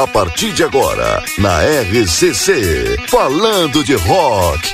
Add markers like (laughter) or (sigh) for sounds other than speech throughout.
A partir de agora, na RCC, falando de rock.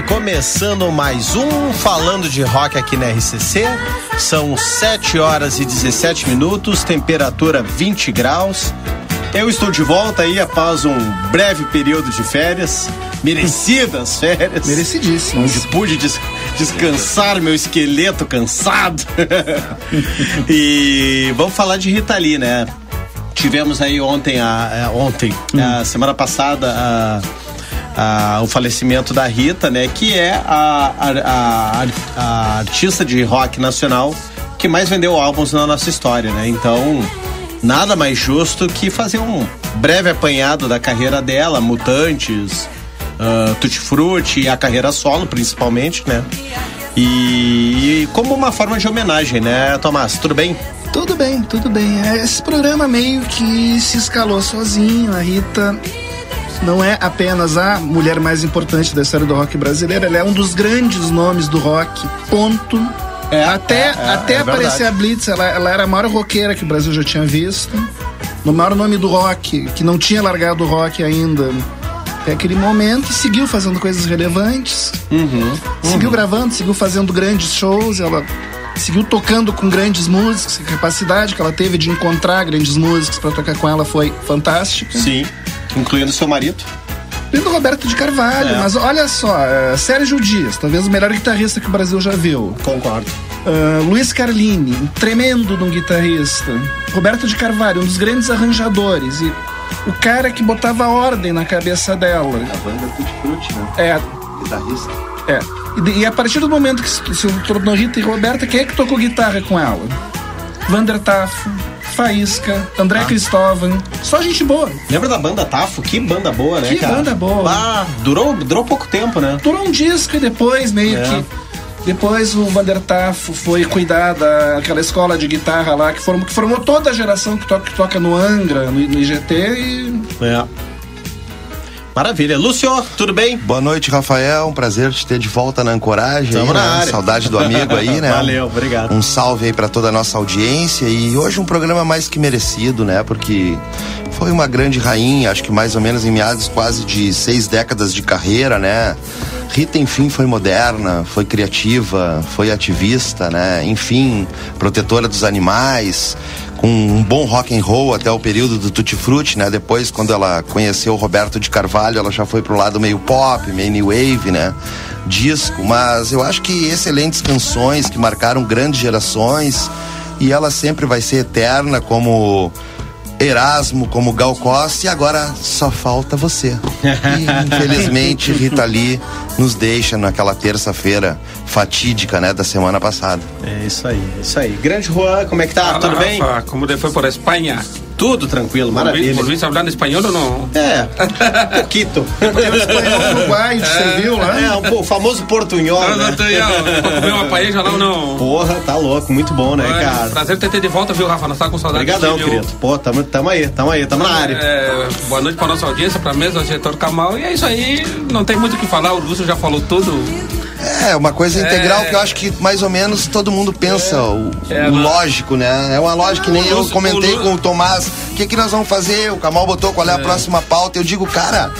Começando mais um Falando de Rock aqui na RCC. São 7 horas e 17 minutos, temperatura 20 graus. Eu estou de volta aí após um breve período de férias, merecidas (laughs) férias. Merecidíssimas. Onde pude des descansar meu esqueleto cansado. (laughs) e vamos falar de Rita Lee, né? Tivemos aí ontem, a, a ontem, hum. a semana passada, a a, o falecimento da Rita, né? Que é a, a, a, artista de rock nacional que mais vendeu álbuns na nossa história, né? Então, nada mais justo que fazer um breve apanhado da carreira dela, Mutantes, uh, Tutti Frutti e a carreira solo, principalmente, né? E, e, como uma forma de homenagem, né, Tomás? Tudo bem? Tudo bem, tudo bem. Esse programa meio que se escalou sozinho. A Rita não é apenas a mulher mais importante da história do rock brasileiro, ela é um dos grandes nomes do rock. Ponto. É, até é, é, até é aparecer a Blitz, ela, ela era a maior roqueira que o Brasil já tinha visto. No maior nome do rock, que não tinha largado o rock ainda. Até aquele momento, seguiu fazendo coisas relevantes. Uhum, uhum. Seguiu gravando, seguiu fazendo grandes shows. Ela seguiu tocando com grandes músicos. A capacidade que ela teve de encontrar grandes músicos para tocar com ela foi fantástica. Sim. Incluindo seu marido? Incluindo Roberto de Carvalho, é. mas olha só, uh, Sérgio Dias, talvez o melhor guitarrista que o Brasil já viu. Concordo. Uh, Luiz Carlini, um tremendo de um guitarrista. Roberto de Carvalho, um dos grandes arranjadores. E o cara que botava ordem na cabeça dela. A banda Tutti Frutti, né? É, Guitarrista. é. E, e a partir do momento que se, se tornou Rita e Roberta, quem é que tocou guitarra com ela? Vander Tafo, Faísca, André Ah. Cristóvão. Só gente boa. Lembra da banda Tafo? Que banda boa, né, Que cara? banda boa. Ah, durou, durou pouco tempo, né? Durou um disco e depois meio É. que. Depois o Vander Tafo foi cuidar daquela escola de guitarra lá que formou, que formou toda a geração que toca, que toca no Angra, no, no IGT e. É. Maravilha. Lúcio, tudo bem? Boa noite, Rafael. Um prazer te ter de volta na ancoragem. Tamo aí, na né? área. Saudade do amigo aí, né? (laughs) Valeu, obrigado. Um salve aí pra toda a nossa audiência e hoje um programa mais que merecido, né? Porque foi uma grande rainha, acho que mais ou menos em meados quase de seis décadas de carreira, né? Rita, enfim, foi moderna, foi criativa, foi ativista, né? Enfim, protetora dos animais, um bom rock and roll até o período do Tutti Frutti, né? Depois, quando ela conheceu o Roberto de Carvalho, ela já foi pro lado meio pop, meio new wave, né? Disco, mas eu acho que excelentes canções que marcaram grandes gerações e ela sempre vai ser eterna como Erasmo, como Gal Costa e agora só falta você. E, infelizmente, (laughs) Rita Lee nos deixa naquela terça-feira fatídica, né, da semana passada. É isso aí, é isso aí. Grande Juan, como é que tá? Tudo bem? Rafa, ¿Cómo te fue por España? Tudo tranquilo, ¿Volvi- maravilha. ¿Volviste a hablar español o no? É, um pouquito. O espanhol uruguaio, você viu lá? É, um, o famoso portunhol, No, né? tú ya, ¿para comer uma paella lá ou não? Porra, tá louco, muito bom, né, Olha, cara? Prazer ter ter de volta, viu, Rafa? Nós estávamos com saudade Obrigadão, querido. Pô, tamo, tamo aí, tamo aí, tamo na área. É, boa noite para nossa audiência, para a mesa, diretor Kamal. E é isso aí, não tem muito o que falar, o Lúcio já falou tudo. É, uma coisa É. integral que eu acho que mais ou menos todo mundo pensa, o, É, o lógico, né? É uma lógica que nem eu comentei com o Tomás. O que, que nós vamos fazer? O Kamal botou qual é a próxima pauta. Eu digo, cara,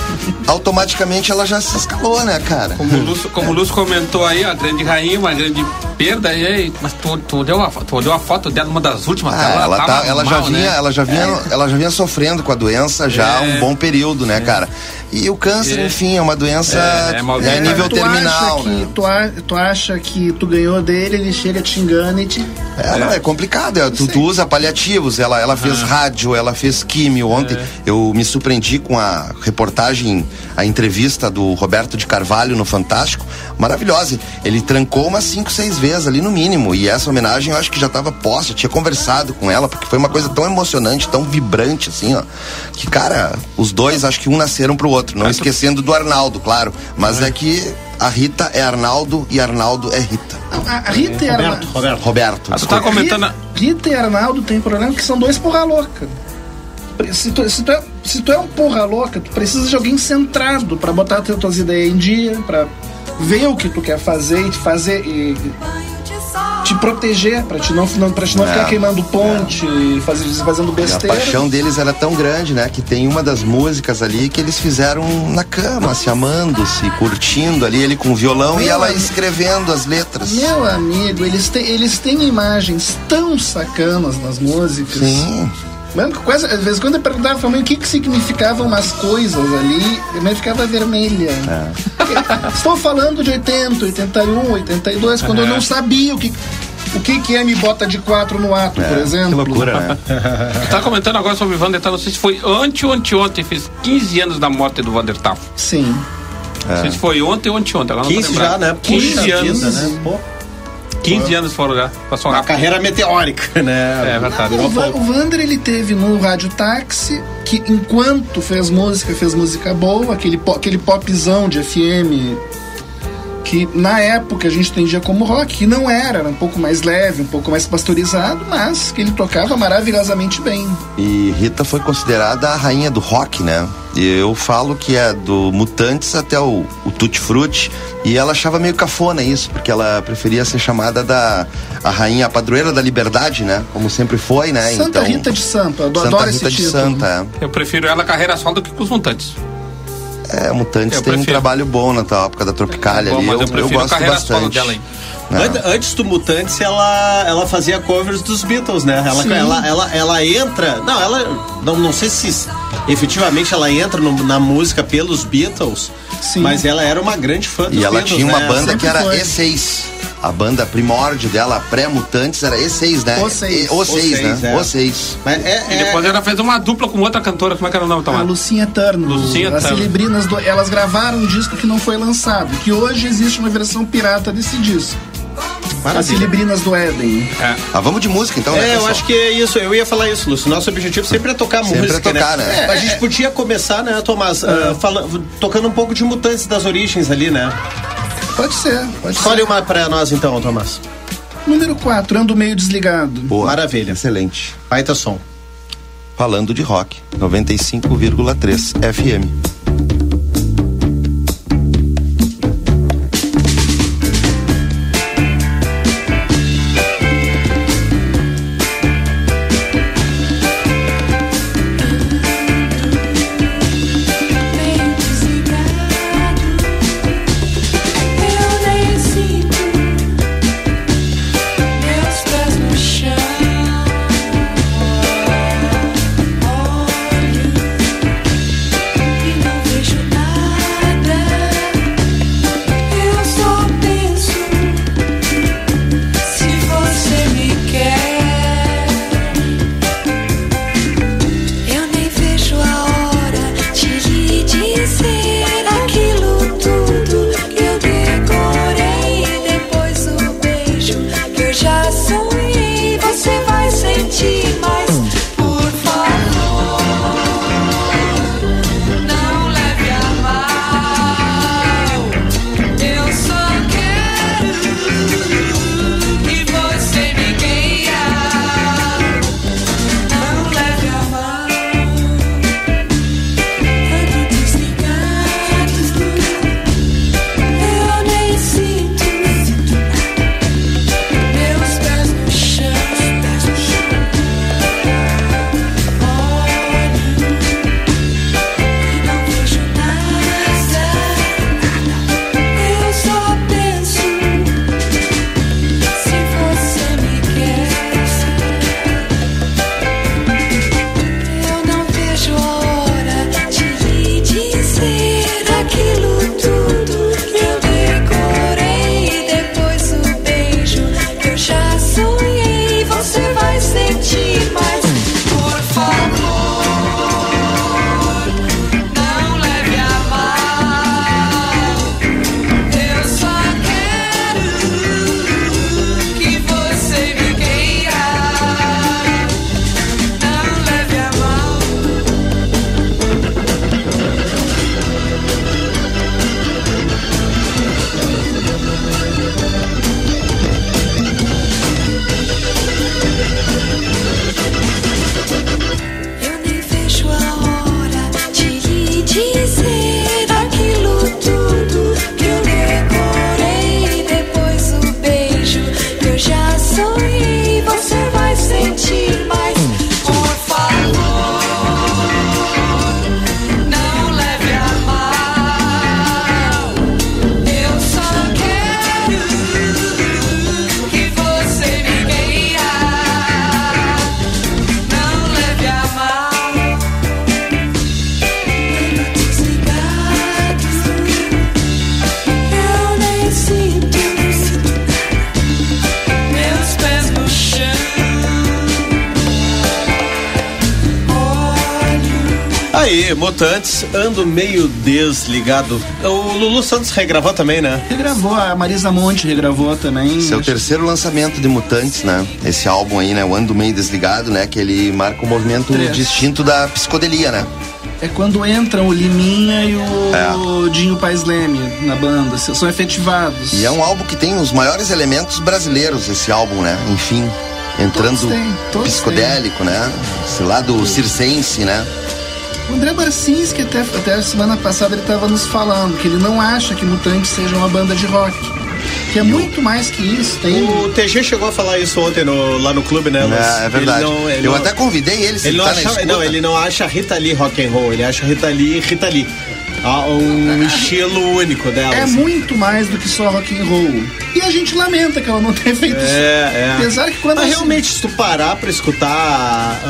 automaticamente ela já se escalou, né, cara? Como o Lúcio, como o Lúcio comentou aí, a grande rainha, uma grande perda. E aí, mas tu, tu, olhou a, tu olhou a foto dela, uma das últimas Ah, dela, ela, tá, ela já mal, vinha, né? ela já vinha, ela já vinha sofrendo com a doença já há É. um bom período, né, cara? E o câncer, É. enfim, é uma doença É, é é, maldita. nível tu terminal, acha que, né? tu, a- tu acha que tu ganhou dele, ele chega te engana e te. É, não, é complicado. é, tu, tu usa paliativos. Ela, ela fez rádio, ela fez químio. Ontem eu me surpreendi com a reportagem, a entrevista do Roberto de Carvalho no Fantástico. Maravilhosa. Ele trancou umas cinco, seis vezes ali no mínimo. E essa homenagem eu acho que já estava posta. Eu tinha conversado com ela, porque foi uma coisa tão emocionante, tão vibrante, assim, ó. Que, cara, os dois, acho que um nasceram pro outro. Não esquecendo do Arnaldo, claro. Mas é que a Rita é Arnaldo e Arnaldo é Rita. Não, a, a Rita e a Roberto, Roberto. Roberto. Ah, tu tá comentando. Rita, Rita e Arnaldo tem problema que são dois porra louca. Se tu, se, tu é, se tu é um porra louca, tu precisa de alguém centrado pra botar as tuas ideias em dia, pra ver o que tu quer fazer e te fazer e te proteger, pra te não, pra te não É, ficar queimando ponte e fazer, fazendo E a besteira. paixão deles era tão grande, né? Que tem uma das músicas ali que eles fizeram na cama, se amando, se curtindo ali, ele com violão e Meu ela amigo. escrevendo as letras. Meu amigo, eles têm, eles têm imagens tão sacanas nas músicas. Sim. Mano, quase, às vezes quando eu perguntava pra mim o que, que significavam umas coisas ali, a minha ficava vermelha. Estou falando de 80, 81, 82, quando eu não sabia o que, o que, que é me bota de quatro no ato, por exemplo. Que loucura, né? Tá comentando agora sobre o Vander Tafo, não sei se foi ante ou anteontem, fez 15 anos da morte do Vander Tafo. Sim. Não sei se foi ontem ou anteontem, agora não tô 15 lembrado. já, né? 15 Puxa anos. vida, né? Pô, 15 anos foram já. Passou uma rápido. carreira meteórica, né? É verdade. O, Va- o Vander ele teve no Rádio Táxi, que enquanto fez música, fez música boa, aquele, po- aquele popzão de FM que na época a gente entendia como rock, que não era, era um pouco mais leve, um pouco mais pasteurizado, mas que ele tocava maravilhosamente bem. E Rita foi considerada a rainha do rock, né? E eu falo que é do Mutantes até o, o Tutti Frutti. E ela achava meio cafona isso, porque ela preferia ser chamada da a rainha, a padroeira da liberdade, né? Como sempre foi, né? Santa então, Rita de Sampa, eu Santa adoro Rita esse de título. Santa. Eu prefiro ela carreira solo do que com os mutantes. É, Mutantes Eu tem um prefiro. trabalho bom na tua época da Tropicália Bom, ali. mas Eu, eu eu gosto bastante. dela? An- Antes do Mutantes, ela, ela fazia covers dos Beatles, né? Ela, Sim. ela, ela, ela entra. Não, ela. Não, não sei se efetivamente ela entra no- na música pelos Beatles, Sim. mas ela era uma grande fã dos E ela Beatles. tinha uma né? banda Sempre que era foi. E6. A banda primórdio dela, pré-mutantes, era E6, né? Os Seis. E- Os Os 6, Seis, né? é. 6. Mas é, E é- depois ela fez uma dupla com outra cantora, como é que era o nome, A Tomás? Lucinha Turno. Lucinha as. Celebrinas, do, elas gravaram um disco que não foi lançado. Que hoje existe uma versão pirata desse disco. As maravilha. Celebrinas do Éden. É. Ah, vamos de música então, né? É, eu pessoal? acho que é isso. Eu ia falar isso, Lúcio. Nosso objetivo sempre é tocar Sempre música, é tocar, né? A gente podia começar, né, Tomás, ah, fala- tocando um pouco de Mutantes das Origens ali, né? Pode ser, pode Escolhe ser. uma pra nós então, Tomás. Número 4, ando meio desligado. Boa. Maravilha. Excelente. Baita som. Falando de rock, 95,3 FM. Desligado. O Lulu Santos regravou também, né? Regravou, a Marisa Monte regravou também. O Acho- terceiro lançamento de Mutantes, né? Esse álbum aí, né? O Ando Meio Desligado, né? Que ele marca um movimento Três. distinto da psicodelia, né? É quando entram o Liminha e o É. Dinho Paes Leme na banda. São efetivados. E é um álbum que tem os maiores elementos brasileiros, esse álbum, né? Enfim, entrando Todos têm, todos psicodélico, né? Esse lado circense, né? O André Barcinski, até, até a semana passada, ele estava nos falando que ele não acha que Mutantes seja uma banda de rock. Que é muito mais que isso. Tem. O TG chegou a falar isso ontem no- lá no clube, né? Luz? É, é verdade. Ele não- ele Eu não- até convidei ele, se Ele não, tá na acha, não, ele não acha Rita Lee rock and roll, ele acha Rita Lee Rita Lee. Ah, um estilo único dela. É assim. muito mais do que só rock and roll. E a gente lamenta que ela não tenha feito isso. É, é. Apesar que quando Mas você- realmente, se tu parar pra escutar.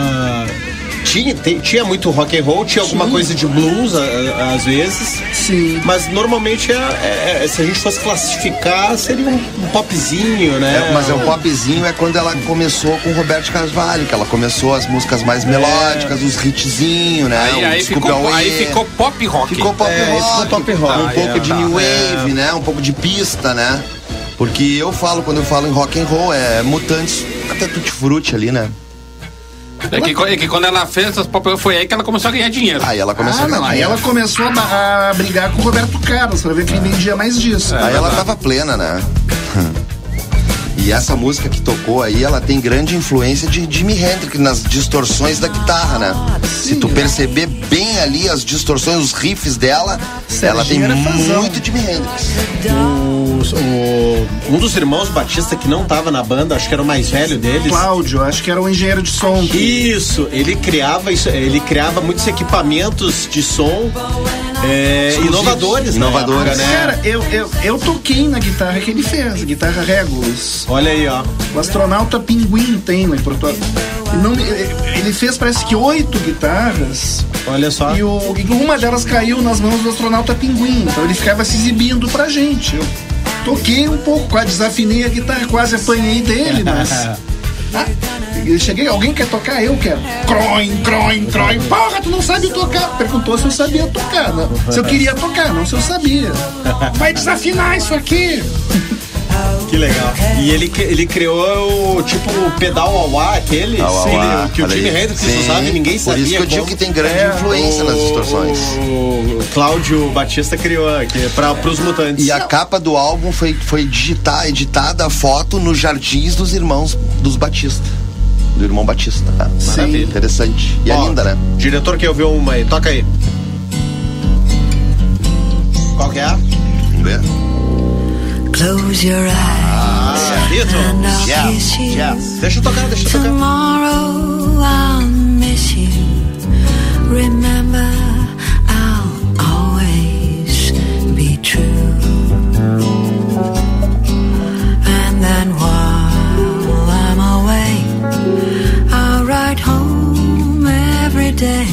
Ah, tinha, tem- tinha muito rock and roll, tinha alguma coisa de blues a- às vezes. Sim. Mas normalmente, é, é- é- se a gente fosse classificar, seria um, um popzinho, né? É, mas é o popzinho é quando ela começou com o Roberto Carvalho, que ela começou as músicas mais melódicas, os hitzinhos, né? Aí, o aí, Desculpe ficou, aí ficou pop rock. Ficou pop É, rock, ficou pop rock. um pouco É, de tá. new wave, né? Um pouco de pista, né? Porque eu falo, quando eu falo em rock and roll, é mutantes, até tutti frutti ali, né? É que, é que quando ela fez essas pop foi aí que ela começou a ganhar dinheiro. Aí ela começou Ah, a não. Aí ela começou a, a brigar com o Roberto Carlos pra ver quem vendia mais disso. Aí ela tava plena, né? E essa música que tocou aí, ela tem grande influência de Jimi Hendrix nas distorções da guitarra, né? Se tu perceber bem ali as distorções, os riffs dela, ela tem muito Jimi Hendrix. O- um dos irmãos Batista que não tava na banda, acho que era o mais velho deles. Cláudio, acho que era o engenheiro de som. Isso, ele criava isso, ele criava muitos equipamentos de som é, inovadores, na Inovadores. época, né? Cara, eu, eu, eu toquei na guitarra que ele fez, a guitarra Regulus. Olha aí, ó. O astronauta Pinguim tem lá em Porto não- ele fez parece que oito guitarras Olha só. e, o- e uma delas caiu nas mãos do astronauta Pinguim. Então ele ficava se exibindo pra gente. Eu toquei um pouco, quase desafinei a guitarra, quase apanhei dele, mas. (laughs) Ah, eu cheguei, alguém quer tocar? Eu quero. Croin, croin, croin. Porra, tu não sabe tocar. Perguntou se eu sabia tocar. Não. Se eu queria tocar, não se eu sabia. Vai desafinar isso aqui. Que legal. E ele, ele criou o tipo o pedal ao ar, aquele au, ele- au, que o olha Jimi aí. Hendrix Sim, usava e ninguém sabia. Por isso que eu digo como. que tem grande É, influência nas distorções. O Cláudio Batista criou aqui para os mutantes. E a capa do álbum foi, foi digitar, editada a foto nos jardins dos irmãos dos Batista. Do irmão Batista. Ah, Maravilha. Interessante. E é Ó, linda, né? Diretor quer ouvir uma aí, toca aí. Qual que é? Vamos ver. Close your eyes Ah, and I'll Jazz, kiss you. jazz. Deixa eu tocar, deixa eu tocar. Tomorrow I'll miss you. Remember, I'll always be true. And then while I'm away, I'll write home every day.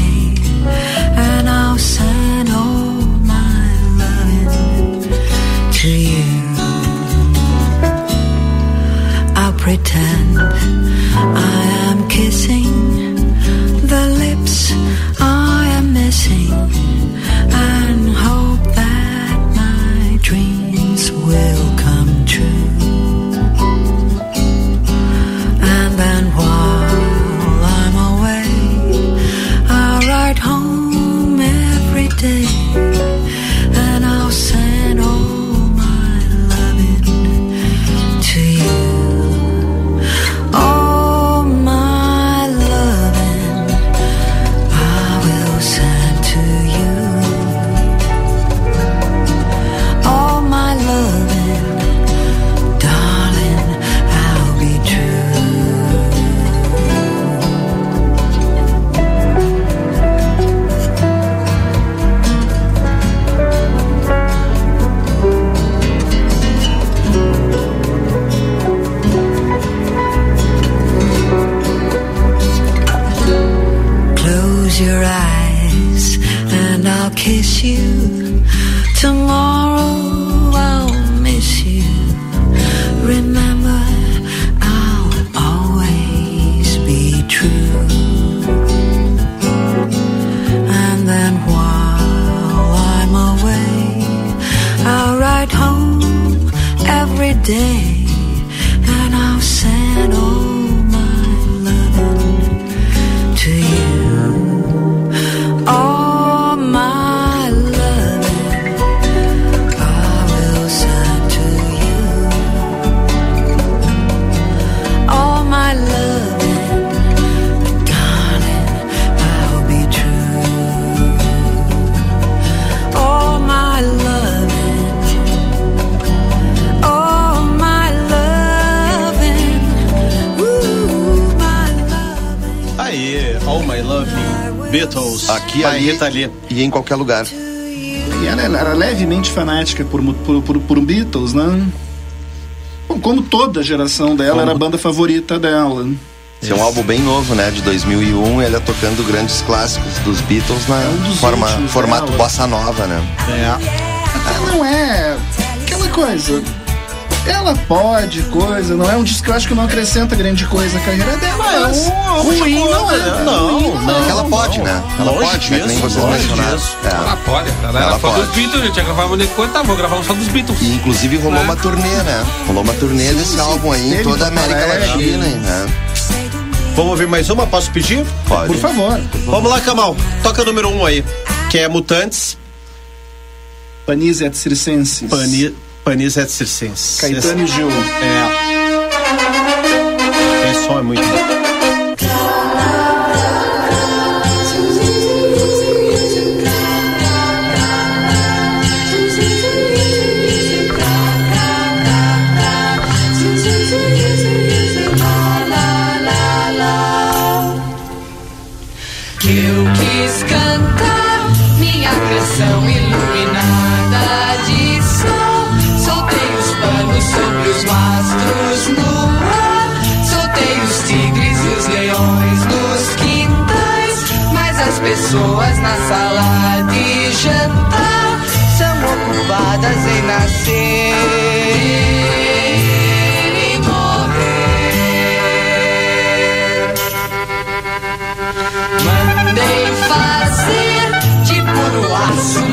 By ali e em qualquer lugar. E ela era levemente fanática por, por, por, por Beatles, né? Bom, como toda a geração dela, era a banda favorita dela. Esse é um álbum bem novo, né? De 2001. Ele é tocando grandes clássicos dos Beatles na um dos forma, formato dela. bossa nova, né? É. Até não é aquela coisa. Ela pode, coisa, não é um disco que eu acho que não acrescenta grande coisa à carreira dela. Ah, é mas um- ruim um- não é. não, ruim não. Ela pode, né? Ela Longe pode, né? Que nem disso, vocês mencionaram. disso. É. Ela pode, ela, Ela ela foi pode. dos Beatles, gente. Tinha que gravar um de? Tá, vou gravar um só dos Beatles. E inclusive rolou Né? uma turnê, né? Rolou uma turnê desse álbum aí em toda a América. Latina, né? Vamos ouvir mais uma? Posso pedir? Pode. Por favor. Vamos lá, Kamal. Toca número um aí. Que é Mutantes, Panise et Circenses. Pani, Panis et Circenses. Caetano e Gil. É. Esse som é muito bom. Pessoas na sala de jantar são ocupadas em nascer e morrer. Mandei fazer de puro aço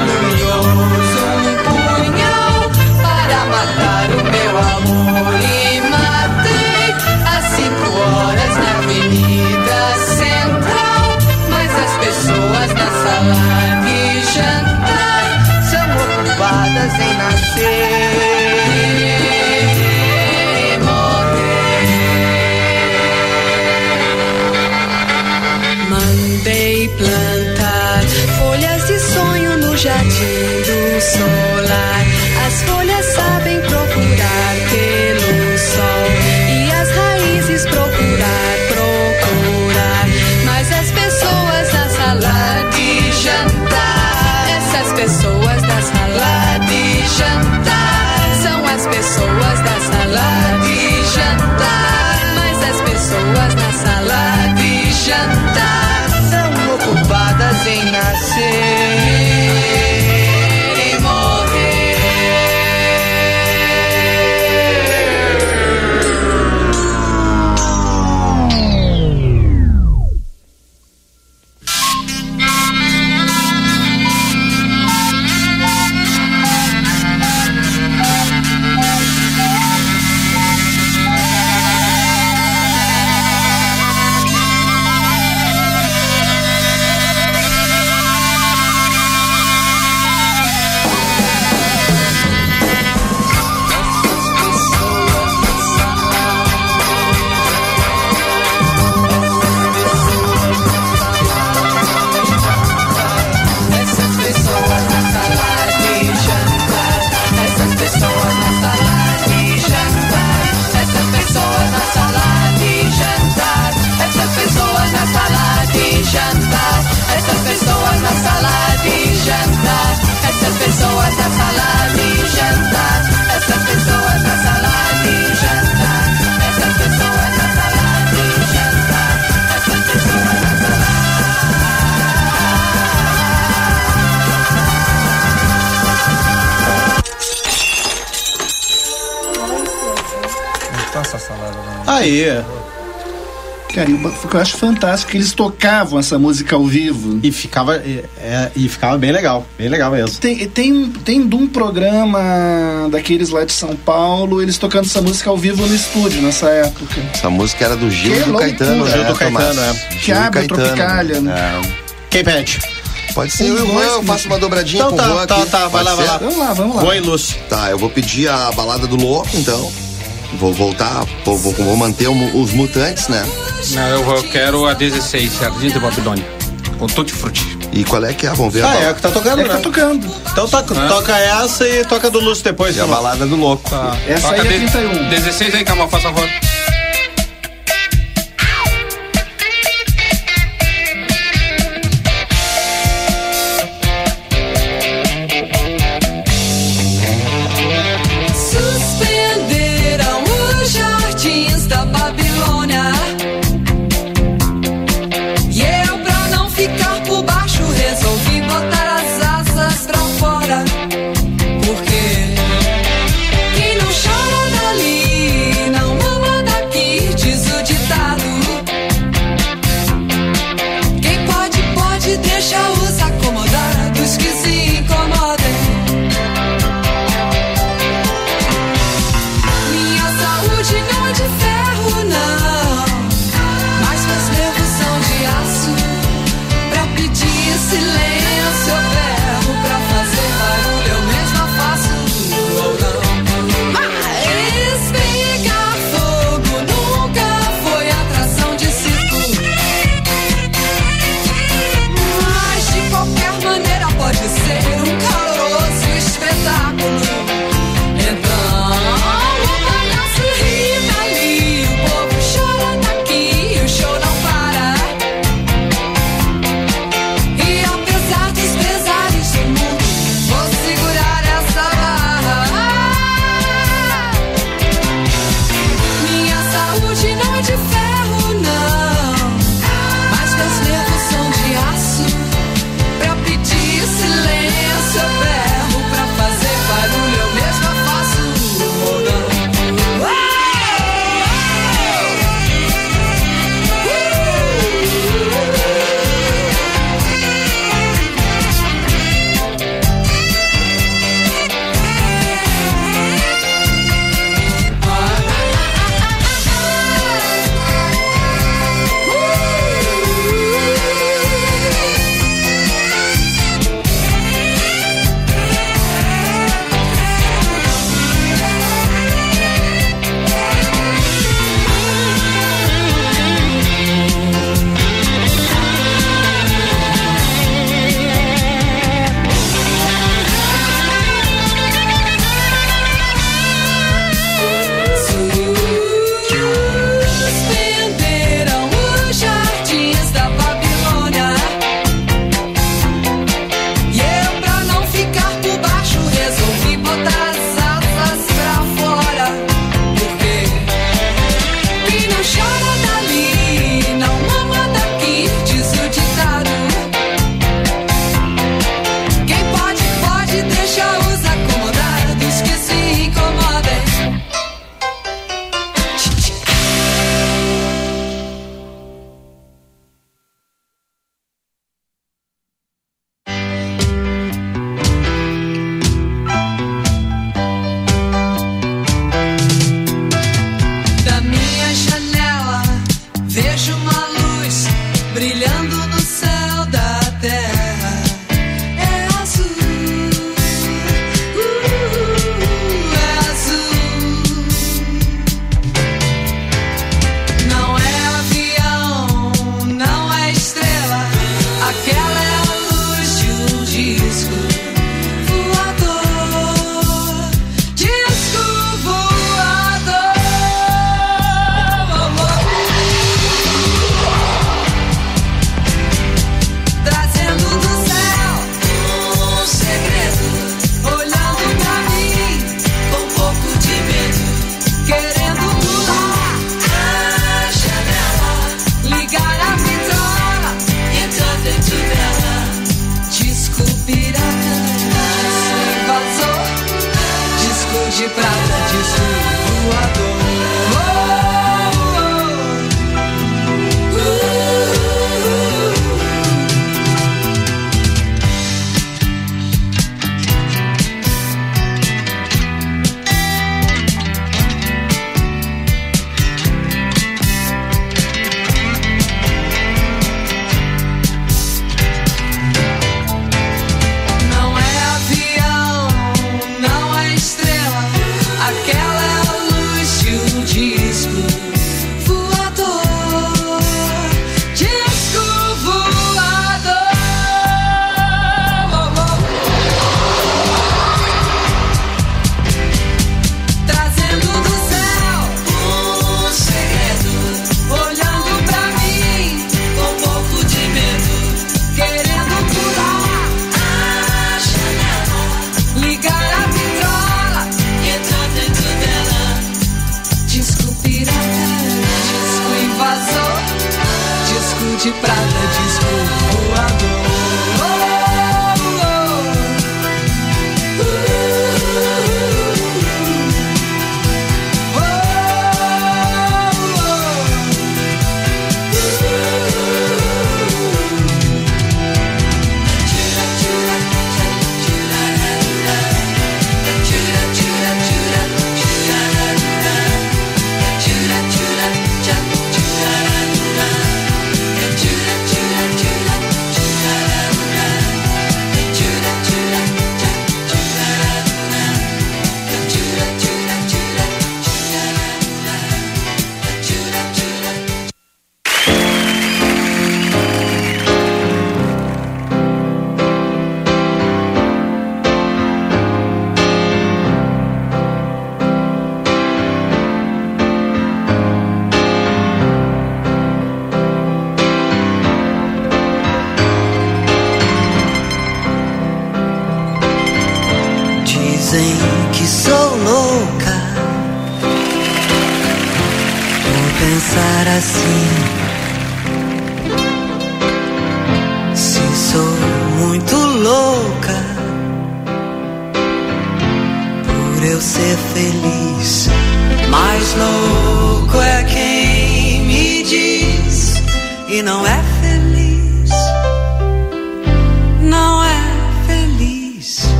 ocupadas em nascer morrer. Mandei plantar folhas de sonho no jardim solar. As folhas sabem procurar Aí. Cara, e o que eu acho fantástico é que eles tocavam essa música ao vivo. E ficava, é, é, e ficava bem legal. Bem legal mesmo. Tem, tem, tem de um programa daqueles lá de São Paulo, eles tocando essa música ao vivo no estúdio nessa época. Essa música era do Gil Que e do loucura. Caetano, Gil né, do Caetano, Tomás? é. Gil Que e abre o Caetano. Tropicália, né? É. Quem pede? Pode ser eu e o Juan, eu faço uma dobradinha Então com o tá, Juan tá, aqui. tá, vai Pode lá, vai lá. Vamos lá, vamos lá. Boa e Lúcio. Tá, eu vou pedir a balada do louco, então. Vou voltar, vou, vou, vou manter o- os mutantes, né? Não, eu, eu quero a 16, Jardim de Babilônia. Com Tutti Frutti. E qual é que é? Vamos ver a Ah, é balada. o que tá tocando, É que né? tá tocando. Então toca, toca essa e toca do Lúcio depois. E a balada do louco. Tá. Essa Toca aí é de- 31. 16 aí, Camal, faça favor.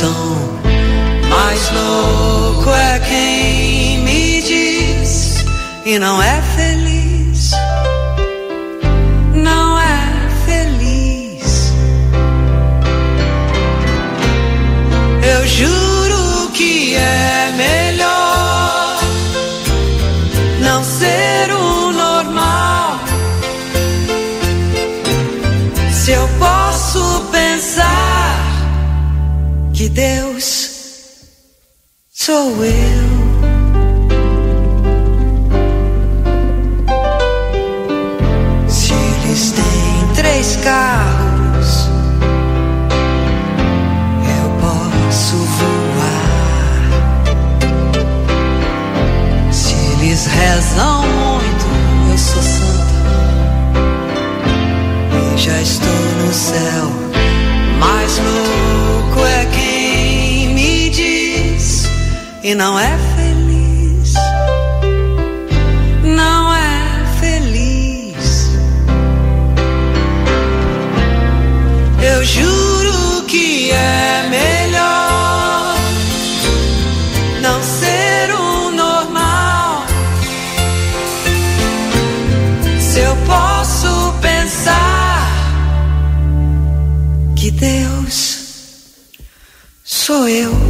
estão. Mas louco é quem me diz, e não é feliz. Deus sou eu. Se eles têm três carros, eu posso voar. Se eles rezam muito, eu sou santa. E já estou no céu mais longe. e não é feliz. Não é feliz. Eu juro que é melhor não ser o normal. Se eu posso pensar que Deus sou eu.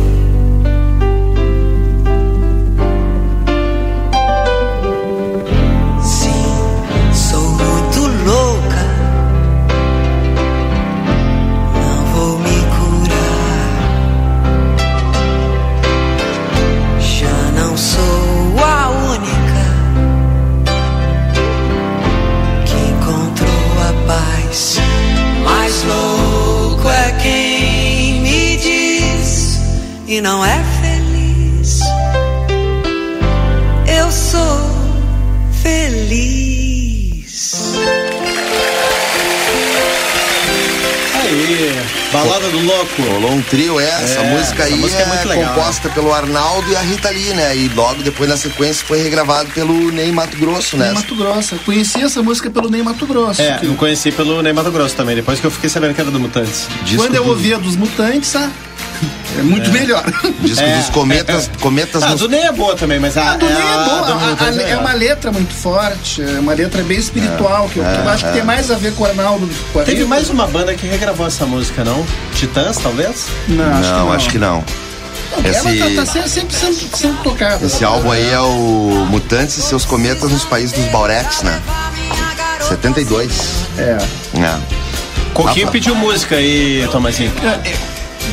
Louco. Rolou um trio, é, essa É, música essa aí música é é, legal, composta pelo Arnaldo e a Rita Lee, né? E logo depois na sequência foi regravado pelo Ney Mato Grosso, né? Ney Mato Grosso. Eu conheci essa música pelo Ney Mato Grosso. É, que eu conheci pelo Ney Mato Grosso também, depois que eu fiquei sabendo que era do Mutantes. Disco Quando eu do- ouvia dos Mutantes, ah, é muito melhor. Disco É, dos cometas, cometas Ah, nos do Ney é boa também, mas a, A do Ney é a boa, a- a- Mutantes é melhor. uma letra muito forte, é uma letra bem espiritual, que eu, que eu acho que tem mais a ver com o Arnaldo do que com a Teve mais uma banda que regravou essa música, não? Titãs, talvez? Não, acho que Não, não. acho que não. Ela Esse- tá, tá sempre, sempre sendo, sendo tocada. Esse álbum aí é o Mutantes e seus cometas nos países dos Baurex, né? 72. É. É. Coquinho pediu música aí, Tomazinho. É,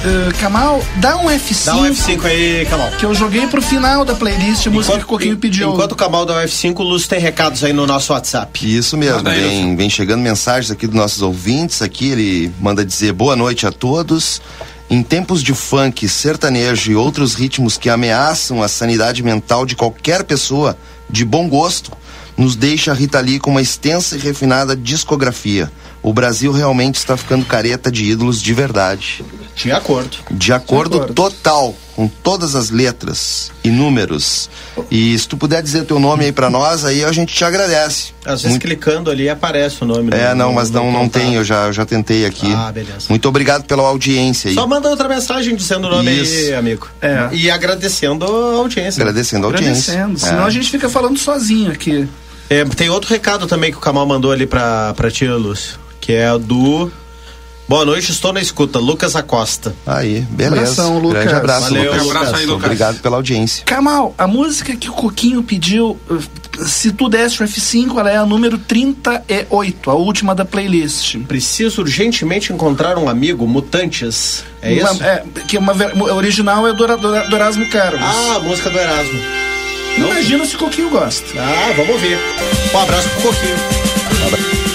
é, Kamal, dá um F5, Dá um F5 aí, Kamal. que eu joguei pro final da playlist, a música que o Coquinho pediu. Enquanto o Kamal dá o F5, o Lúcio tem recados aí no nosso WhatsApp. Isso mesmo, vem, vem chegando mensagens aqui dos nossos ouvintes. Aqui ele manda dizer boa noite a todos. Em tempos de funk, sertanejo e outros ritmos que ameaçam a sanidade mental de qualquer pessoa de bom gosto, nos deixa a Rita Lee com uma extensa e refinada discografia. O Brasil realmente está ficando careta de ídolos de verdade. De acordo. De acordo, acordo. total com todas as letras e números. E se tu puder dizer teu nome aí pra nós, aí a gente te agradece. Às vezes Muito- clicando ali aparece o nome. é, no- não, mas não, não tem, eu já, eu já tentei aqui. Ah, beleza. Muito obrigado pela audiência aí. Só manda outra mensagem dizendo o nome aí, Isso. amigo. É. E agradecendo a audiência. Agradecendo a audiência. Agradecendo, senão É. a gente fica falando sozinho aqui. É, tem outro recado também que o Kamal mandou ali pra, pra tia Lúcio, que é do. Boa noite, estou na escuta, Lucas Acosta. Aí, beleza. Abração, Lucas. Grande abraço, Valeu, Lucas. abraço aí, Lucas. Obrigado pela audiência. Kamal, a música que o Coquinho pediu, se tu desse o F5, ela é a número 38, a última da playlist. Preciso urgentemente encontrar um amigo, Mutantes. É Uma- isso? é, que uma, ver- a original é do, do, do Erasmo Carlos. Ah, a música do Erasmo. Imagina se o Coquinho gosta. Ah, vamos ouvir. Um abraço pro Coquinho. Preciso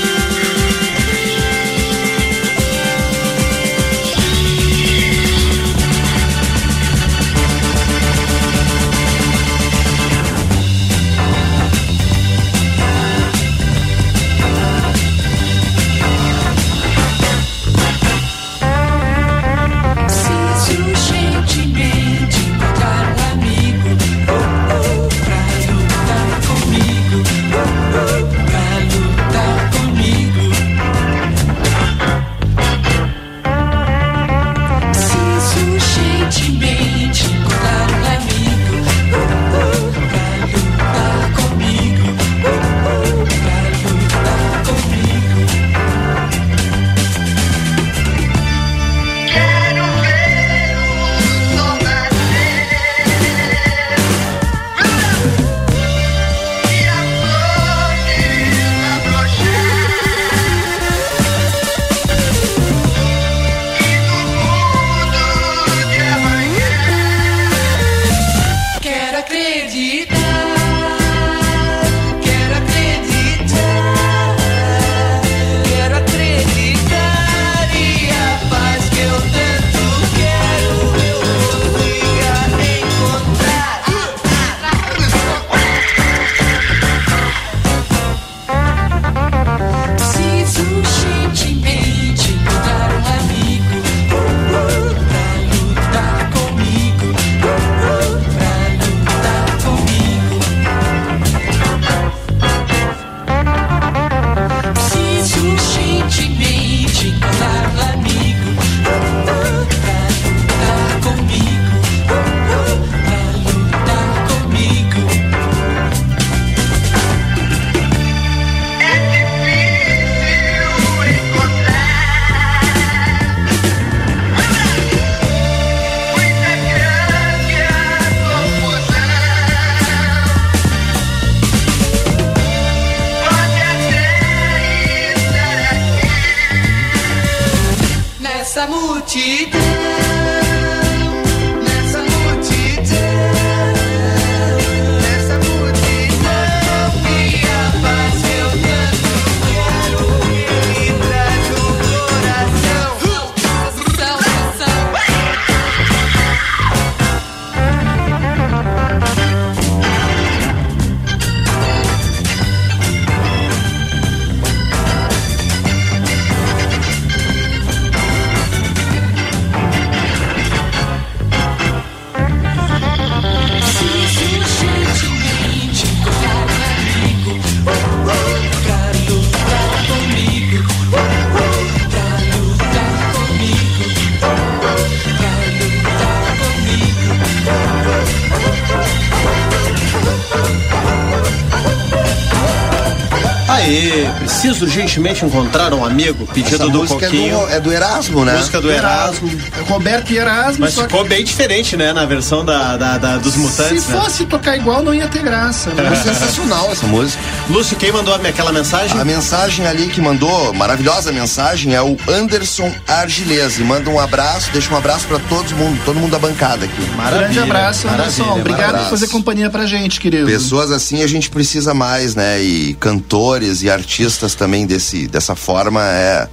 Se urgentemente encontrar um amigo, pedido Essa do música é Coquinho. do, é do Erasmo, né? Música do Erasmo. Roberto e Erasmo, Mas só que ficou bem diferente, né? Na versão da, da- da- dos se mutantes, né? fosse tocar igual não ia ter graça. É Né? (laughs) sensacional essa música. Lúcio, quem mandou aquela mensagem? A mensagem ali que mandou, maravilhosa mensagem, é o Anderson Argilese. Manda um abraço, deixa um abraço pra todo mundo, todo mundo da bancada aqui. Grande abraço, Anderson. maravilha, Obrigado por maravilha. fazer companhia pra gente, querido. Pessoas assim a gente precisa mais, né? E cantores e artistas também desse, dessa forma é.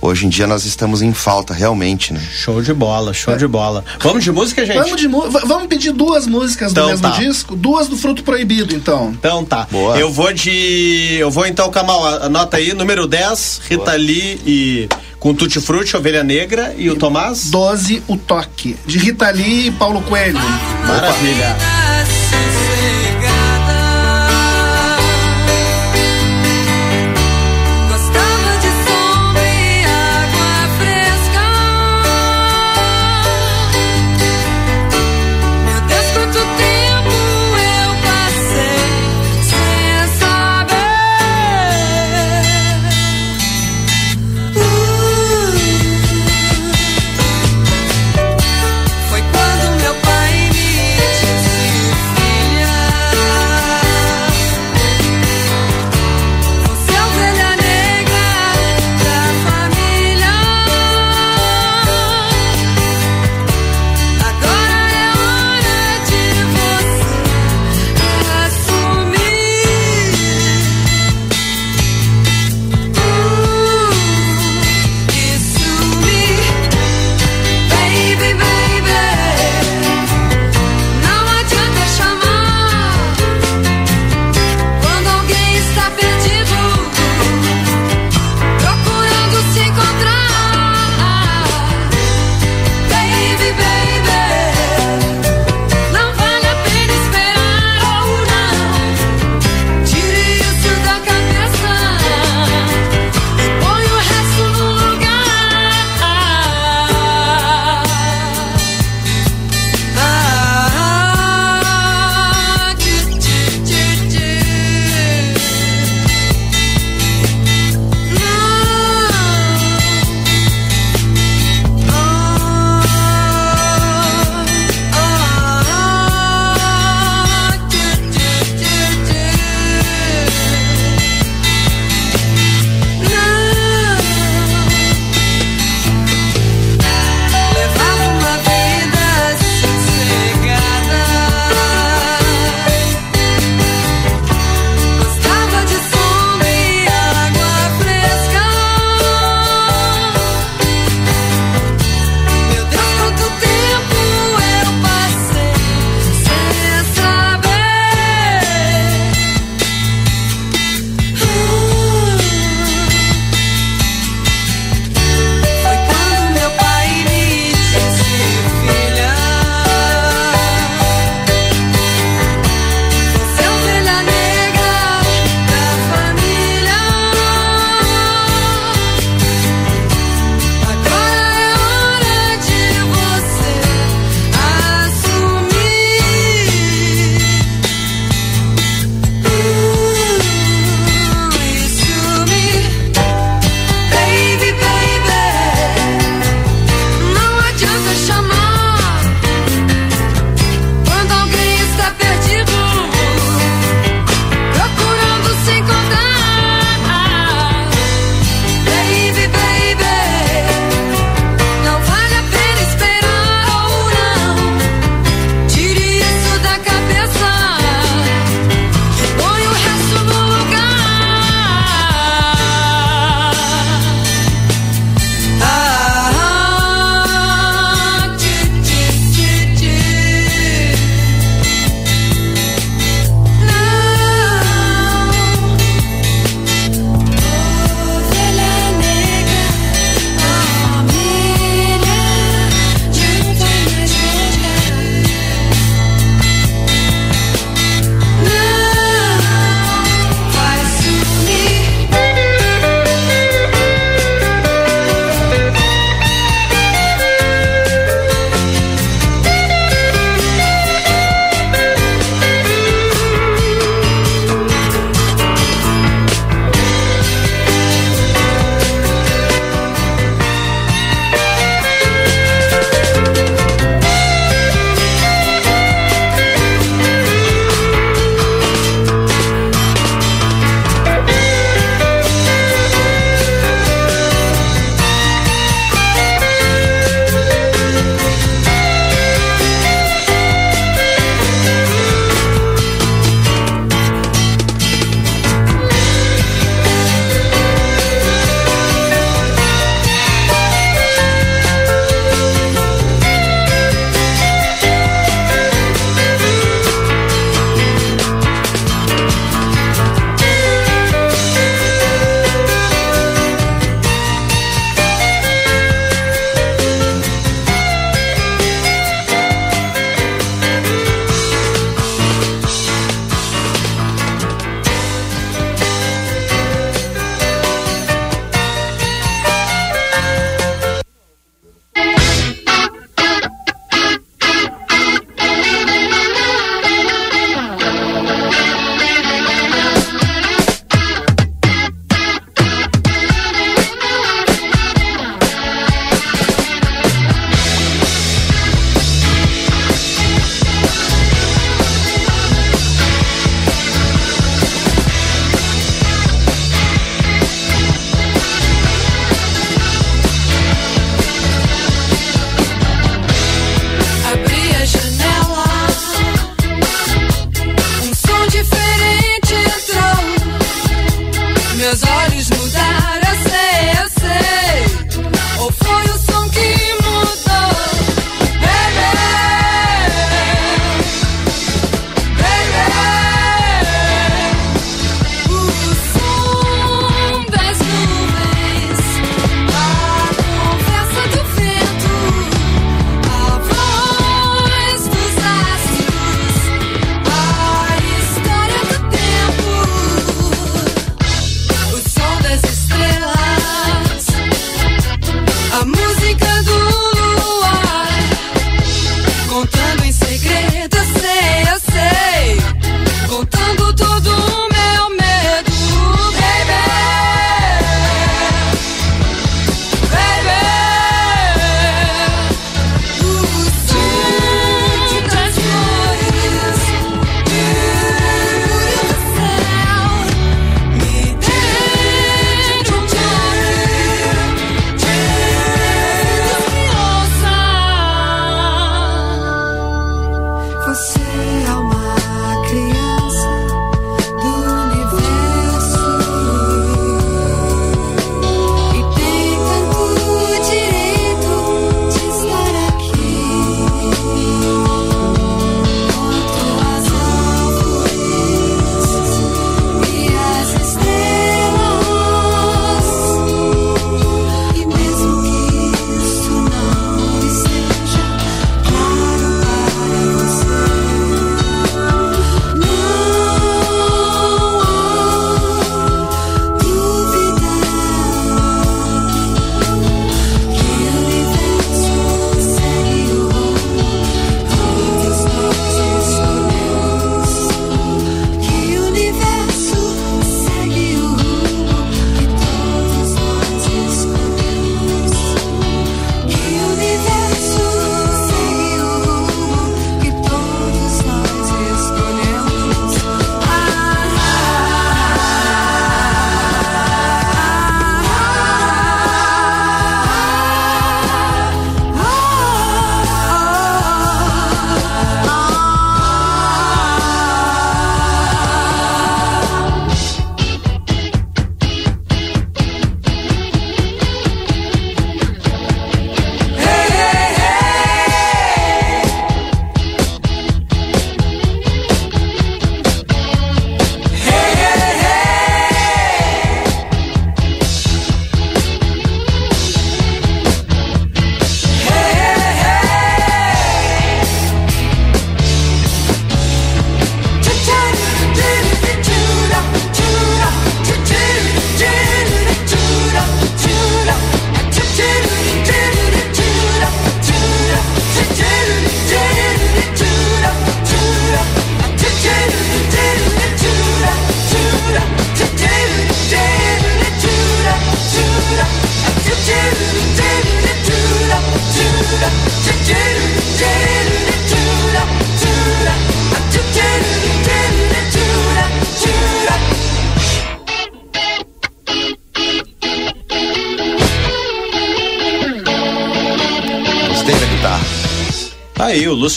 Hoje em dia nós estamos em falta, realmente, né? Show de bola, show de bola. Vamos de música, gente? Vamos, de vamos pedir duas músicas Então do mesmo tá. disco? Duas do Fruto Proibido, então. Então tá. Boa. Eu vou de. Eu vou então, Kamal, anota aí, número 10, Rita Lee e. Com Tutti Frutti, Ovelha Negra e o Tomás. 12, O Toque, de Rita Lee e Paulo Coelho. Maravilha. Gostava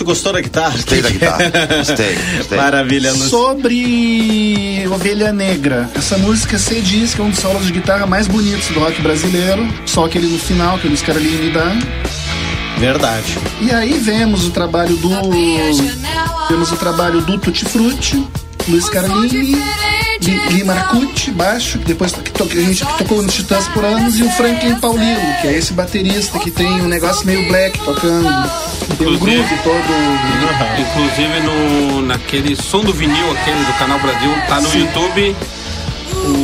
gostou da guitarra. Gostei da guitarra. Gostei, gostei. Maravilha, Lúcio. Sobre Ovelha Negra. Essa música se diz que é um dos solos de guitarra mais bonitos do rock brasileiro. Só aquele no final, que o Luiz Carolini dá. Verdade. E aí vemos o trabalho do. Vemos o trabalho do Tutti Frutti, Luiz Carlini, Li- Li Marcucci, baixo, que depois que, to- a gente que tocou no Titãs por anos, e o Franklin Paulino, que é esse baterista que tem um negócio meio black tocando. Tem um Inclusive- groove todo. Inclusive no, naquele som do vinil, aquele do Canal Brasil, tá no YouTube.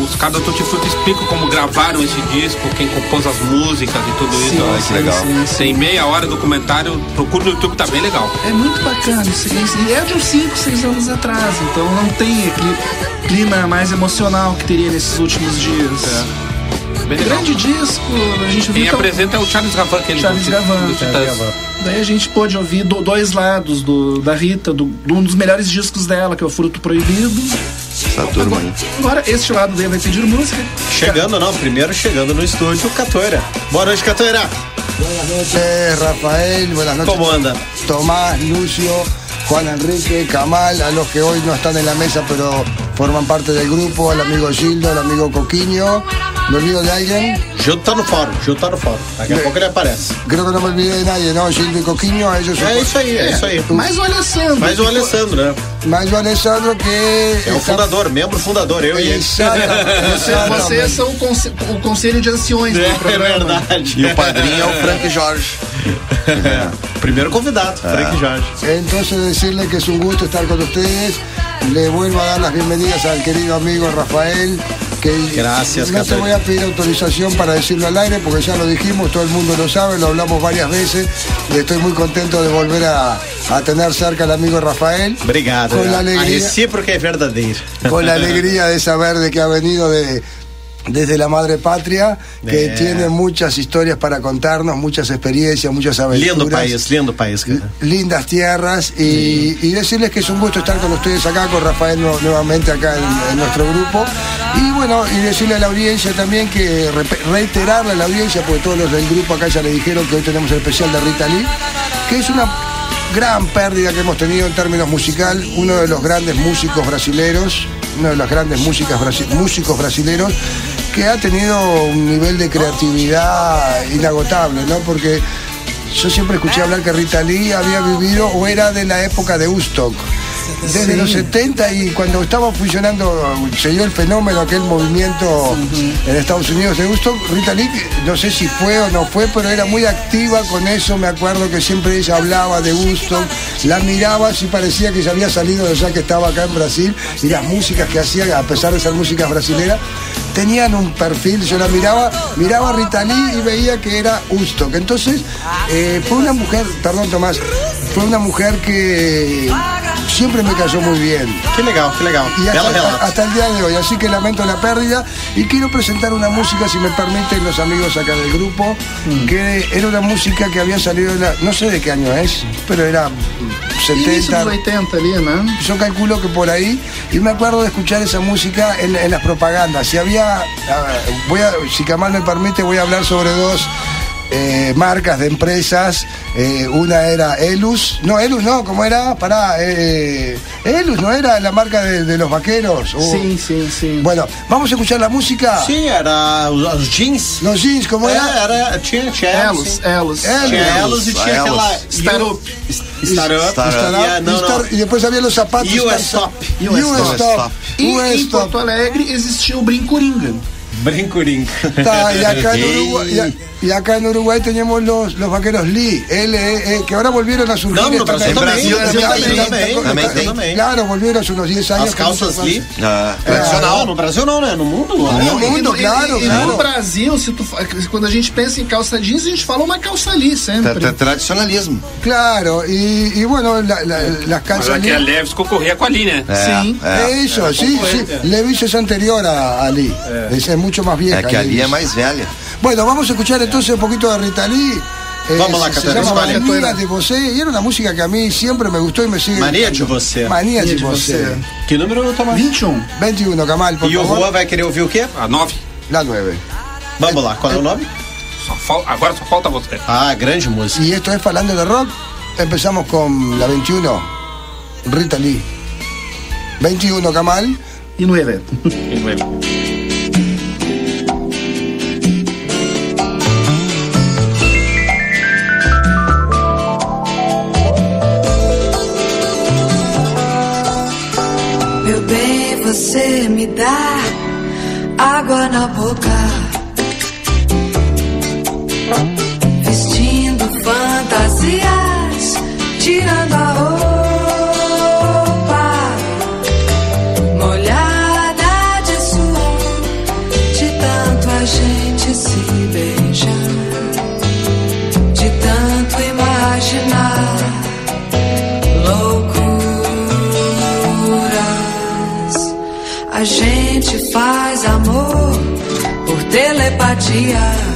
Os caras do Tutti Frutti explicam como gravaram esse disco, quem compôs as músicas e tudo isso. Sim, Ai, que legal. sim, sim. Tem meia hora do documentário, procura no YouTube, tá bem legal. É muito bacana isso. E é de uns 5, 6 anos atrás, então não tem aquele clima mais emocional que teria nesses últimos dias. Bem legal. Grande disco, a gente Quem viu tão- apresenta é o Charles Gavan, aquele Charles do, Gavan, do Charles Titãs. Daí a gente pôde ouvir do- dois lados do, da Rita, do, de um dos melhores discos dela, que é o Fruto Proibido. Essa turma aí. Agora, este lado dele vai pedir música. Chegando, não, primeiro chegando no estúdio, Catoira. Boa noite, Catoira. Buenas noches, Rafael. Buenas noches. ¿Cómo anda? Tomás, Lucio, Juan Enrique, Kamal, a los que hoy no están en la mesa pero forman parte del grupo, al amigo Gildo, al amigo Coquiño. ¿Me olvido de alguien? Gil tá no fórum, Gil tá no fórum. Daqui a pouco ele aparece. Creo que no me olvidé de nadie, ¿no? Gildo y Coquiño, a ellos É isso aí, é isso aí. Mais o Alessandro. Mas o Alessandro, né? Más o Alessandro que... É o está- fundador, membro fundador, eu e ele. Exatamente, Você, exatamente. vocês são o, conse- o conselho de anciões do É programa. verdade. E o padrinho é o Frank Jorge. É. Primeiro convidado, Frank Jorge. Entonces decirle que es un gusto estar con ustedes. Le vuelvo a dar las bienvenidas al querido amigo Rafael. Que Gracias, no te voy a pedir autorización para decirlo al aire porque ya lo dijimos, todo el mundo lo sabe, lo hablamos varias veces y estoy muy contento de volver a, a tener cerca al amigo Rafael. Obrigado. Con la alegría, recíproca é verdadeira. con la (laughs) alegría de saber de que ha venido de, desde la madre patria, que tiene muchas historias para contarnos, muchas experiencias, muchas aventuras. Lindo país, lindo país, cara. lindas tierras y, y decirles que es un gusto estar con ustedes acá, con Rafael nu- nuevamente acá en, en nuestro grupo. Y bueno, y decirle a la audiencia también que reiterarle a la audiencia, porque todos los del grupo acá ya le dijeron que hoy tenemos el especial de Rita Lee, que es una gran pérdida que hemos tenido en términos musical, uno de los grandes músicos brasileros, uno de los grandes músicas músicos brasileros que ha tenido un nivel de creatividad inagotable, ¿no? Porque yo siempre escuché hablar que Rita Lee había vivido o era de la época de Woodstock. Desde los 70 y cuando estaba funcionando, se dio el fenómeno, aquel movimiento en Estados Unidos de Woodstock, Rita Lee, no sé si fue o no fue, pero era muy activa con eso, me acuerdo que siempre ella hablaba de Woodstock, la miraba, y parecía que ya había salido de ya que estaba acá en Brasil, y las músicas que hacía, a pesar de ser músicas brasileras, tenían un perfil, yo la miraba, miraba a Rita Lee y veía que era Woodstock. Entonces, eh, fue una mujer, perdón Tomás, fue una mujer que siempre me cayó muy bien. Que legal, que legal. Y hasta, el día de hoy, así que lamento la pérdida y quiero presentar una música, si me permiten los amigos acá del grupo, Mm. que era una música que había salido, la- no sé de qué año es, pero era Início 70, dos 80 ali, né? yo calculo que por ahí, y me acuerdo de escuchar esa música en, en las propagandas. Si había, a voy a, si Kamal me permite, voy a hablar sobre dos eh, marcas de empresas. Eh, una era Elus, no, Elus no, ¿cómo era? Pará, eh, Elus no era la marca de, de los vaqueros. Oh. Sim, sim, sim. Bueno, vamos a escuchar la música. Sim, era os, os jeans. Los jeans, ¿cómo era? era, tinha, tinha Elos, sim. Elos. Elos. Tinha e aquela... Startup. Startup. Startup, y después había los zapatos. US Top. US Top. E em Top. Porto Alegre existiu o Brincoringa. Brincurim. Está, y acá en. Uruguay, y, a- y acá en Uruguay teníamos los, los vaqueros Lee, L, E, E, que ahora volvieron a surgir. No, no, Brasil en também, Brasil, também. Claro, volvieron hace unos 10 años. As calças Lee. Ah, Tradicional, no Brasil não, né? No mundo. No né? mundo, e, claro, e, e no Brasil, se tu, quando a gente pensa em calça jeans, a gente fala uma calça tra- sempre. tra- tradicionalismo. Claro, y, y bueno, la- la- las Mas calzas é Lee. Leves concorria com a linha. É, Sim. é. Eso, sí, sí. Levis es anterior a, a Lee. Es, es mucho más vieja. É que ali é mais velha. Bueno, vamos a escuchar entonces un poquito de Rita Lee. Eh, Vamos lá, Catarina. Se llama de você. Y era una música que a mí siempre me gustó y me sigue. Mania de você. Mania de, de você. você. Que número eu tomar? 21. 21, Camal, por e favor. E o Rua vai querer ouvir o quê? A 9. La 9. Vamos lá, qual é, é o nome? Só fal... Agora só falta você. Ah, grande música. E esto es Falando de Rock. Empezamos con la 21, Rita Lee. 21, Camal. Y 9. y 9. Você me dá água na boca. Vestindo fantasias, tirando a roupa. Telepatia.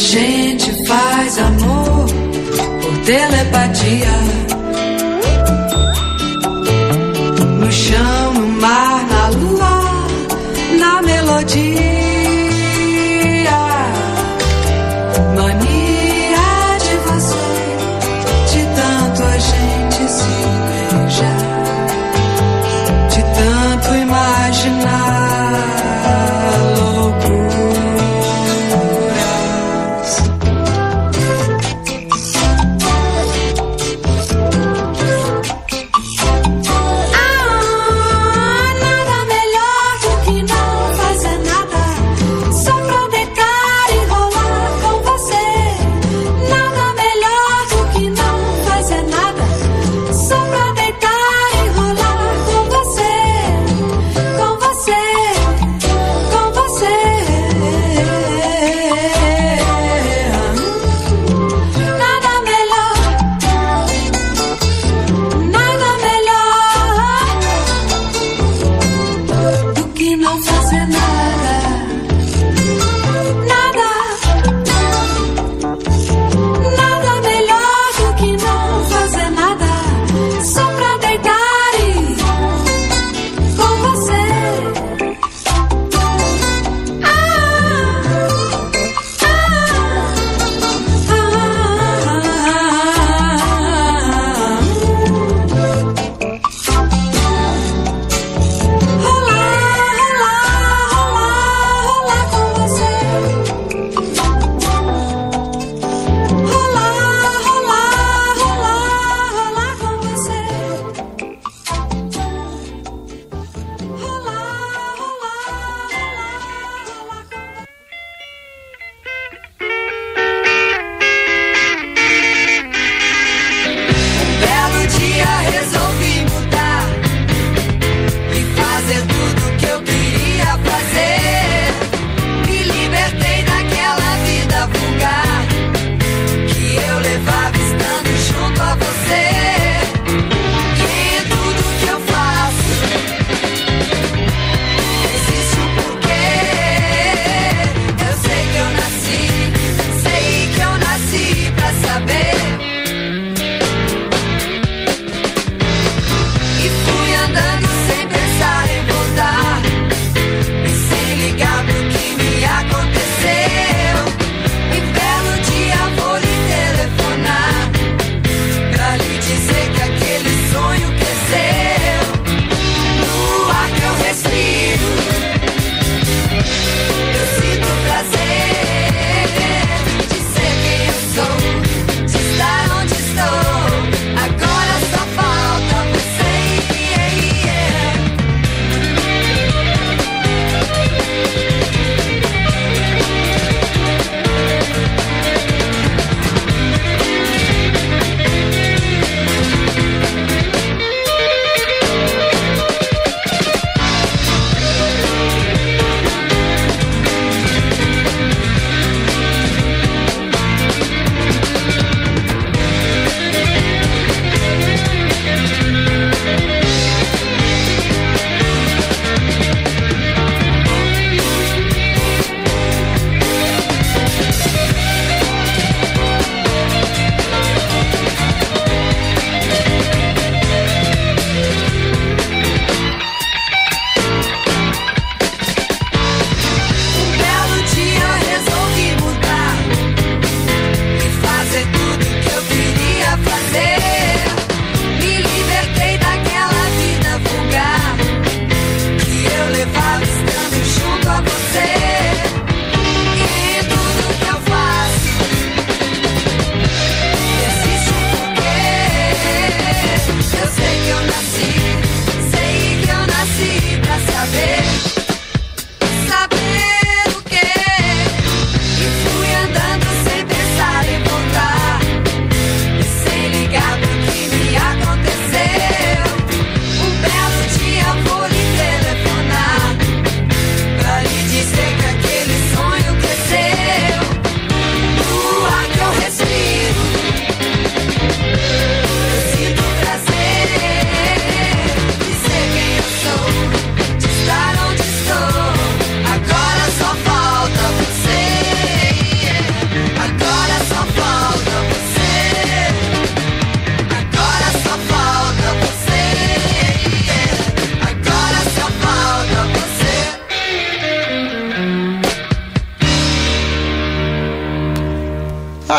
Gente faz amor por telepatia.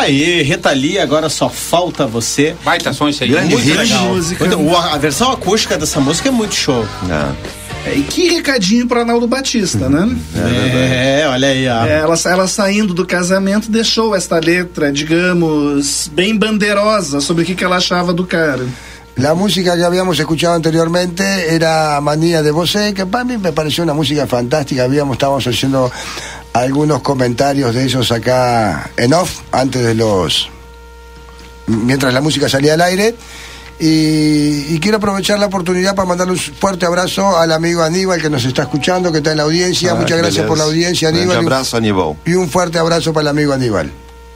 Aí, Rita Lee, agora só falta você. Baita som isso aí. Grande Muito legal. música. Muito- a versão acústica dessa música é muito show. É. É, E que recadinho pro Arnaldo Batista, né? É, olha aí, ó. É, ela, ela saindo do casamento deixou esta letra, digamos, bem bandeirosa sobre o que, que ela achava do cara. La música que habíamos escuchado anteriormente era Manía de Bosé, que para mí me pareció una música fantástica. Habíamos, estábamos haciendo algunos comentarios de esos acá en off, antes de los. mientras la música salía al aire. Y, y quiero aprovechar la oportunidad para mandarle un fuerte abrazo al amigo Aníbal que nos está escuchando, que está en la audiencia. Ah, Muchas gracias por la audiencia, Aníbal. abraço, Aníbal. Y un fuerte abrazo para el amigo Aníbal.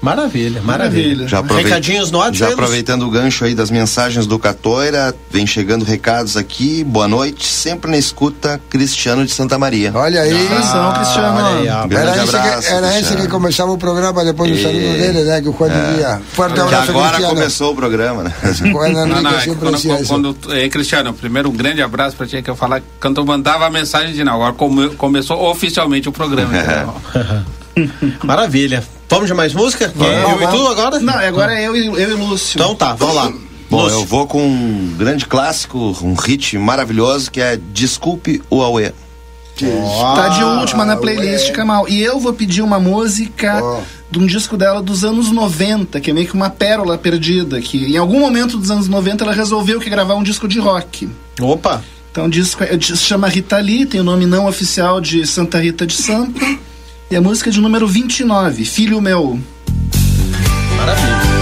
Maravilha, maravilha. Já, Recadinhos no já aproveitando o gancho aí das mensagens do Catoira, vem chegando recados aqui. Boa noite, sempre na escuta, Cristiano de Santa Maria. Olha aí. Atenção, Cristiano. olha aí, ó. Era esse, abraço, que, era esse que começava o programa depois do E- saludo dele, né? Que o Juan dizia. Forte Que abraço, agora Cristiano. começou o programa, né? Não, não, é quando, quando, é, Cristiano, primeiro um grande abraço pra ti que eu falar quando eu mandava a mensagem de não, agora come- começou oficialmente o programa. (laughs) entendeu? (laughs) Maravilha. Vamos de mais música? É, eu e tu agora? Não, agora é eu, e- eu e Lúcio. Então tá, vamos lá. Bom, Lúcio. eu vou com um grande clássico, um hit maravilhoso que é Desculpe o Aue. Tá de última na playlist, Kamal. E eu vou pedir uma música Ó. de um disco dela dos anos 90, que é meio que uma pérola perdida, que em algum momento dos anos 90 ela resolveu que gravar um disco de rock. Opa. Então o disco é- se chama Rita Lee, tem o nome não oficial de Santa Rita de Sampa. E a música é de número 29, Filho Meu. Maravilha.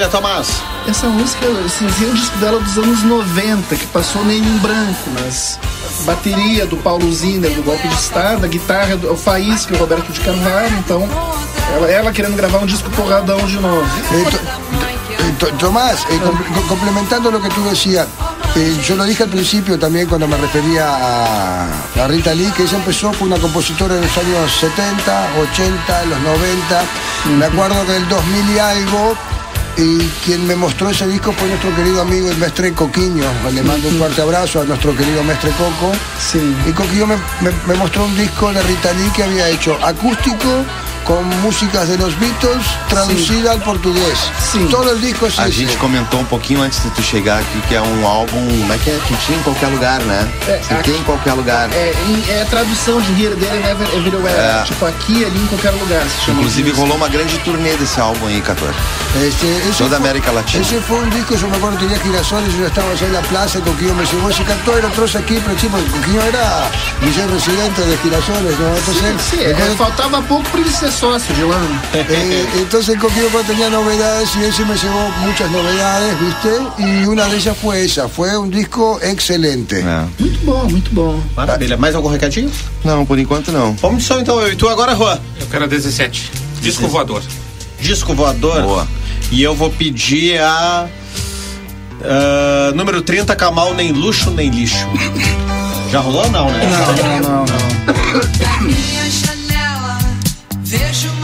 Maravilha, Tomás. Essa música, assim, é um disco dela dos anos 90, que passou meio em branco, mas bateria do Paulo Ziner, do Golpe de Estado, a guitarra do Faísca, o Roberto de Carvalho, então ela, ela querendo gravar um disco porradão de novo. Eh, to- to- Tomás, eh, com- co- complementando lo que tú decías, eh, yo lo dije al principio también cuando me refería a, a Rita Lee, que ella empezó, fue una compositora en los años 70, 80, los 90. Me acuerdo del 2000 y algo. Y quien me mostró ese disco fue nuestro querido amigo el Mestre Coquiño. Le mando un fuerte abrazo a nuestro querido Mestre Coco. Sí. Y Coquillo me, me- me mostró un disco de Rita Lee que había hecho acústico con músicas de los Beatles traducida al portugués. Sí. Todo el disco es A gente comentou um pouquinho antes de tu chegar aqui que é um álbum, como é que é? Que tinha em qualquer lugar, né? É, Você aqui- tem em qualquer lugar. É, em- é tradução de Here, There and Ever- Everywhere. É. Tipo, aqui, ali, em qualquer lugar. Inclusive rolou uma grande turnê desse álbum aí, Cator. Este, ese Toda América Latina. Ese fue un disco, yo me girasoles, yo estaba allá en la plaza, y Coquillo me llevó ese cantor, era trouxe aquí, pero sí, porque Coquillo era DJ residente de girasoles, ¿no? Entonces, Sim, é, entonces, faltava pouco pra ele ser sócio de lano. eh, entonces cuando tenía novedades y ese me llevó muchas novedades, ¿viste? Y una de ellas fue esa, fue un disco excelente. É. Muito bom, muito bom. Maravilha. Mais algum recadinho? Não, por enquanto não. Vamos de som então, eu e tu agora, Juan. Eu quero a 17. Disco voador. Disco voador. Boa. E eu vou pedir a. ah, número 30, Camal, nem luxo nem lixo. Já rolou ou não, né? Não, não, não. Janela vejo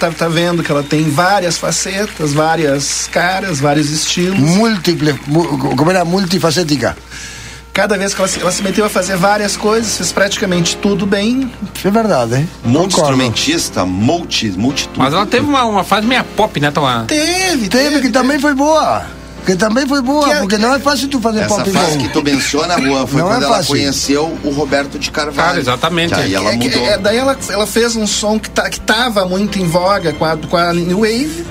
tá, tá vendo que ela tem várias facetas, várias caras, vários estilos. Múltiples, como era multifacética. Cada vez que ela se, ela se meteu a fazer várias coisas, fez praticamente tudo bem. É verdade, hein? Multi-instrumentista, multi, multitude. Mas ela teve uma, uma fase meia pop, né? Tava... Teve, Teve que também foi boa. Que também foi boa, Que é- porque não é fácil tu fazer Essa pop fase bom. que tu menciona, Juan, foi Não quando é ela conheceu o Roberto de Carvalho. Cara, exatamente. Que aí ela É mudou. é, daí ela, ela fez um som que, tá, que tava muito em voga com a, com a New Wave.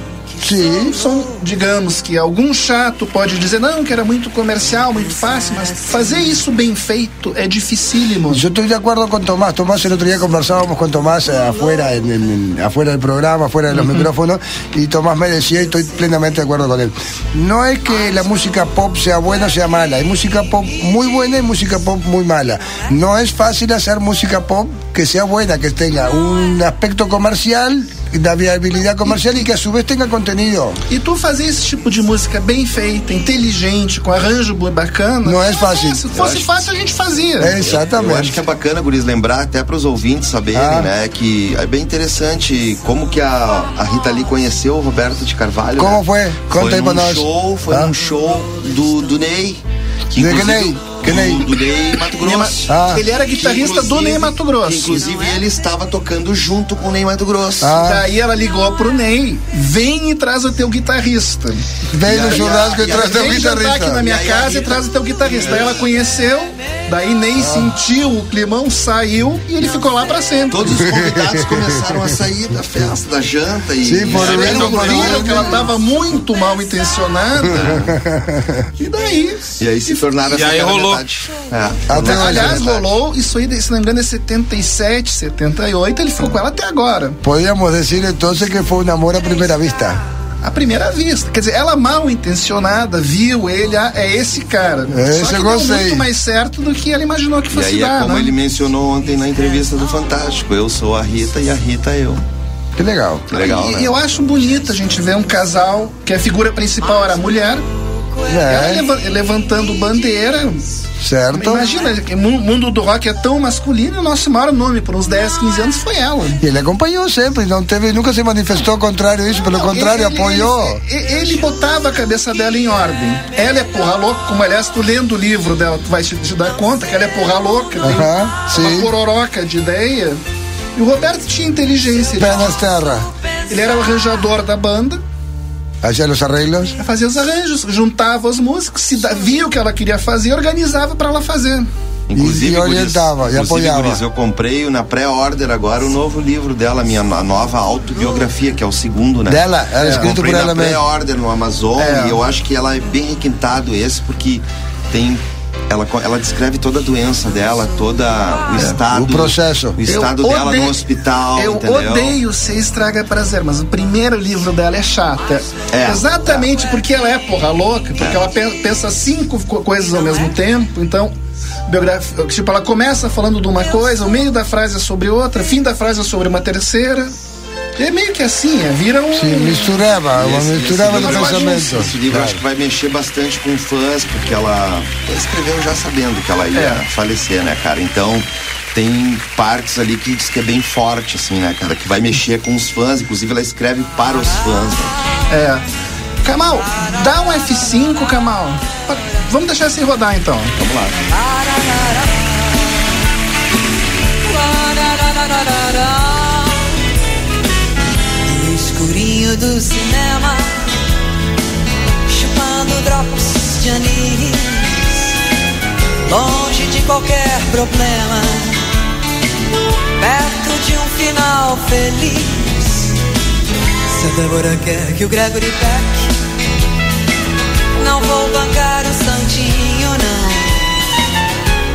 Sim. Som, digamos, que algum chato pode dizer, não, que era muito comercial, muito fácil, mas fazer isso bem feito é dificílimo. Yo estoy de acuerdo con Tomás. Tomás, el otro día conversábamos con Tomás eh, afuera, en- en- afuera del programa, afuera de los micrófonos, y Tomás me decía, y estoy plenamente de acuerdo con él. No es que la música pop sea buena o sea mala, hay música pop muy buena y música pop muy mala. No es fácil hacer música pop que sea buena, que tenga un aspecto comercial, una viabilidad comercial y que a su vez tenga contenido. E tu fazer esse tipo de música bem feita, inteligente, com arranjo bacana. Não é fácil. Se fosse fácil, a gente fazia. É, exatamente. Eu acho que é bacana, Guris, lembrar até para os ouvintes saberem, Ah. né? Que é bem interessante como que a, a Rita Lee conheceu o Roberto de Carvalho. Como né? foi? Conta foi aí pra nós. show, foi Ah. num show do, do Ney. Que inclusive Ney. Que Ney? Do Ney Mato Grosso. Ah. Ele era guitarrista do Ney Mato Grosso. Inclusive, ele estava tocando junto com o Ney Mato Grosso. Ah. Daí ela ligou pro Ney, vem e traz o teu guitarrista. Vem no churrasco e traz teu Vem jantar aqui na guitarrista. minha E casa e traz o teu guitarrista. Daí ela conheceu, daí Ney sentiu o climão, saiu e ele ficou lá pra sempre. Todos os convidados começaram a sair da festa, da janta e. Sim, e- viram ele. que ela tava muito mal intencionada. (laughs) e daí? E aí se tornaram E essa aí cara rolou. É, Até. Aliás, metade. rolou isso aí, se não me engano, é 77, 78. Ele ficou com ela até agora. Podríamos decir entonces que fue un amor a primera vista. À primeira vista. Quer dizer, ela mal intencionada viu ele, ah, é esse cara. Esse Só que eu deu gostei. muito mais certo do que ela imaginou que E fosse aí é dar, como né? ele mencionou ontem na entrevista do Fantástico. Eu sou a Rita e a Rita eu. Qué legal. Que legal, e, né? e eu acho bonito a gente ver um casal que a figura principal era a mulher, É, leva- levantando bandeira. certo. Imagina, o mu- mundo do rock é tão masculino e o nosso maior nome por uns 10, 15 anos foi ela. Y él acompañó siempre, no teve, nunca se manifestó contrario a eso, pelo contrário, Ele- apoiou. Ele, ele- ele botava a cabeça dela em ordem. Ela é porra louca, como aliás, tu lendo o livro dela, tu vai te, te dar conta que ela é porra louca, tem Aham, uma sim. pororoca de ideia. E o Roberto tinha inteligência. Ele, Pé nas terras. ele era o arranjador da banda, Hacía los arreglos. fazia os arranjos, juntava os músicos, se da- via o que ela queria fazer, organizava pra ela fazer. Inclusive, E- e orientava, e apoiava. Guris, eu comprei na pré-order agora o novo livro dela, minha nova autobiografia, que é o segundo, né? Dela, era É, escrito por comprei ela na mesmo. pré-order no Amazon É. e eu acho que ela é bem requintado esse, porque tem. Ela, ela descreve toda a doença dela, todo o estado. o processo. O estado Eu dela odeio- no hospital. Eu entendeu? odeio ser estraga prazer, mas o primeiro livro dela é chata. É. Exatamente porque ela é porra louca, porque ela pe- pensa cinco co- coisas ao mesmo tempo, então. Biografia, tipo, ela começa falando de uma coisa, o meio da frase é sobre outra, fim da frase é sobre uma terceira. É meio que assim, é, vira um. Sim, misturava, uma Esse- misturava esse de livro- pensamento. Esse livro acho que vai mexer bastante com fãs, porque ela, ela escreveu já sabendo que ela ia É. falecer, né, cara? Então tem partes ali que diz que é bem forte, assim, né, cara? Que vai mexer com os fãs, inclusive ela escreve para os fãs. Né? É. Kamal, dá um F5, Kamal. Vamos deixar assim rodar então. Vamos lá. Escurinho do cinema, chupando drops de anis, longe de qualquer problema, perto de um final feliz. Se a Débora quer que o Gregory Peck, não vou bancar o santinho, não.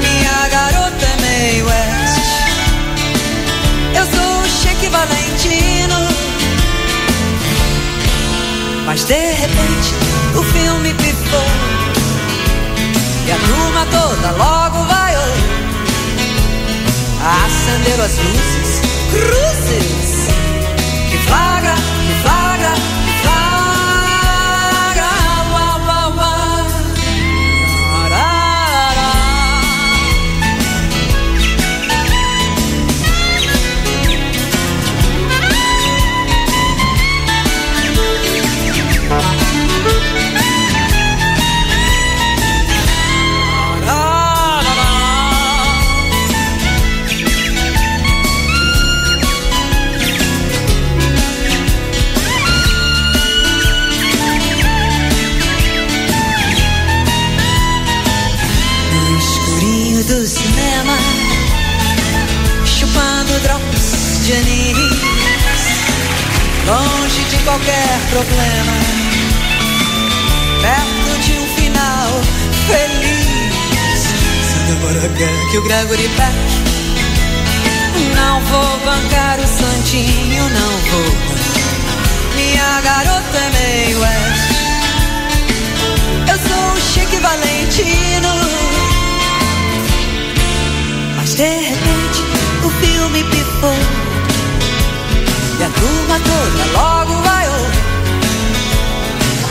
Minha garota é meio West. Eu sou o Cheque Valentino. Mas de repente o filme pifou. E a turma toda logo vaiou. Acenderam as luzes, cruzes. Problema, perto de um final feliz. Se a Débora quer que o Gregory Peck, não vou bancar o santinho, não vou. Minha garota é meio West. Eu sou o Chique Valentino. Mas de repente o filme pifou. E a turma toda logo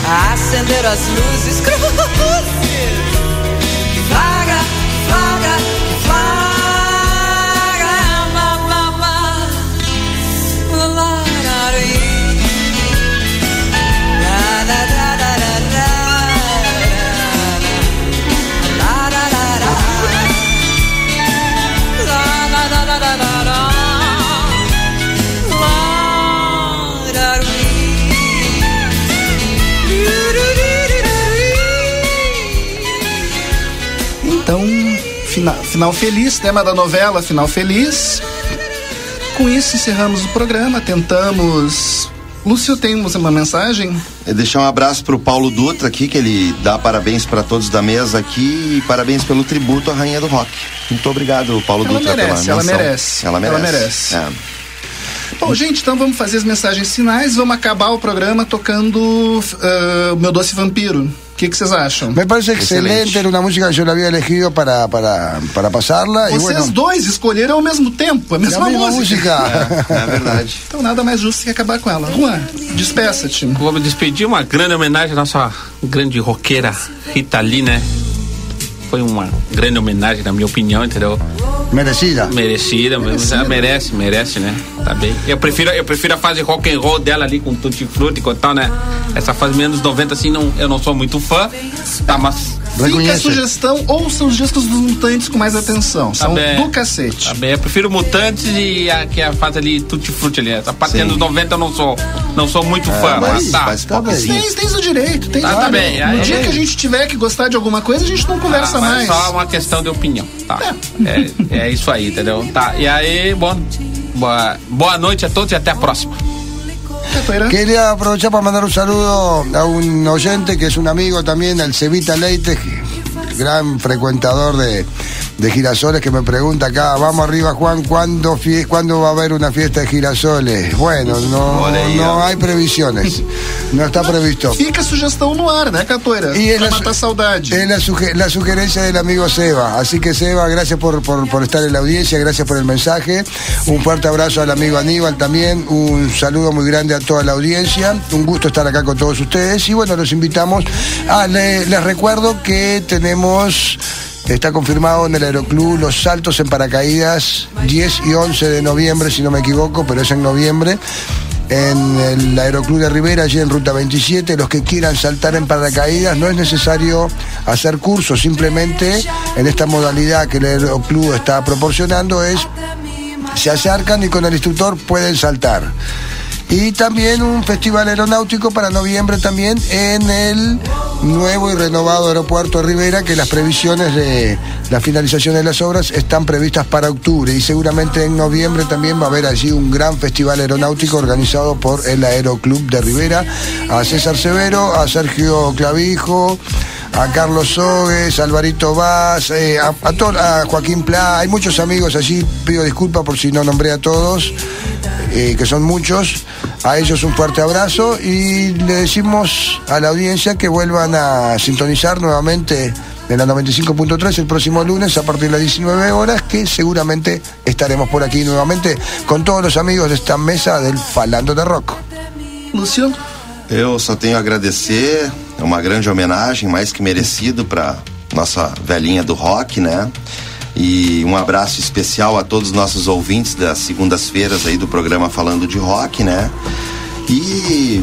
Acenderam as luzes, (laughs) cruzes. Fina- final feliz, tema da novela Final Feliz. Com isso encerramos o programa, tentamos. Lúcio, temos uma mensagem? E deixar um abraço pro Paulo Dutra aqui, que ele dá parabéns para todos da mesa aqui e parabéns pelo tributo à Rainha do Rock. Muito obrigado, Paulo Ela Dutra, merece, pela ela menção. merece. Ela merece. Ela merece. É. Bom, gente, então vamos fazer as mensagens finais. Vamos acabar o programa tocando o Meu Doce Vampiro. O que acham? Me parece excelente, era una música que yo la había elegido para, para, para pasarla. y Vocês bueno, dois escolheram ao mesmo tempo, a la mesma misma música. música. (laughs) É verdade. Então nada mais justo que acabar com ela. Juan, despeça-te. Vou me despedir, uma grande homenagem à nossa grande roqueira Rita Lee, né? Foi uma grande homenagem, na minha opinião, entendeu? Merecida. Merecida, ela merece, merece, né? Tá bem. Eu prefiro, eu prefiro a fase rock and roll dela ali com Tutti Frutti e tal, né? Essa fase menos 90, assim, não, eu não sou muito fã, tá, mas Fica a sugestão, ouçam os discos dos mutantes com mais atenção. Tá São bem. do cacete. Tá bem, eu prefiro Mutantes e a, que é a fase ali Tutti Frutti ali. Essa parte Sim. anos 90 eu não sou, não sou muito fã, mas, mas- tá. mas Tá bem. tens o direito, tens Tá, tá bem, No aí- dia que a gente tiver que gostar de alguma coisa, a gente não conversa Ah, mais. É só uma questão de opinião, tá? É, é isso aí, entendeu? Tá, e aí, bom, boa, boa noite a todos e até a próxima. Quería aprovechar para mandar un saludo a un oyente que es un amigo también, el Cevita Leite, gran frecuentador de, de girasoles, que me pregunta acá, vamos arriba Juan, ¿cuándo, ¿cuándo va a haber una fiesta de girasoles? Bueno, no, no hay previsiones, no está previsto. Fica a sugestão no ar, né, Catoeira? Y es la, es la, la sugerencia del amigo Seba. Así que Seba, gracias por, por, por estar en la audiencia, gracias por el mensaje. Un fuerte abrazo al amigo Aníbal también. Un saludo muy grande a toda la audiencia. Un gusto estar acá con todos ustedes. Y bueno, los invitamos. Ah, le- les recuerdo que tenemos... Está confirmado en el Aeroclub los saltos en paracaídas 10 y 11 de noviembre, si no me equivoco, pero es en noviembre en el Aeroclub de Rivera, allí en Ruta 27. Los que quieran saltar en paracaídas, no es necesario hacer cursos, simplemente en esta modalidad que el Aeroclub está proporcionando es se acercan y con el instructor pueden saltar. Y también un festival aeronáutico para noviembre también en el nuevo y renovado aeropuerto Rivera, que las previsiones de la finalización de las obras están previstas para octubre y seguramente en noviembre también va a haber allí un gran festival aeronáutico organizado por el Aeroclub de Rivera. A César Severo, a Sergio Clavijo, a Carlos Sogues, a Alvarito Vaz, eh, a, a Joaquín Pla, hay muchos amigos allí, pido disculpas por si no nombré a todos, eh, que son muchos, a ellos un fuerte abrazo y le decimos a la audiencia que vuelvan a sintonizar nuevamente en la 95.3 el próximo lunes a partir de las 19 horas, que seguramente estaremos por aquí nuevamente con todos los amigos de esta mesa del Falando de Rock. Lúcio, Eu só tenho a agradecer, é uma grande homenagem, mais que merecido para nossa velhinha do rock, né? E um abraço especial a todos os nossos ouvintes das segundas-feiras aí do programa Falando de Rock, né? E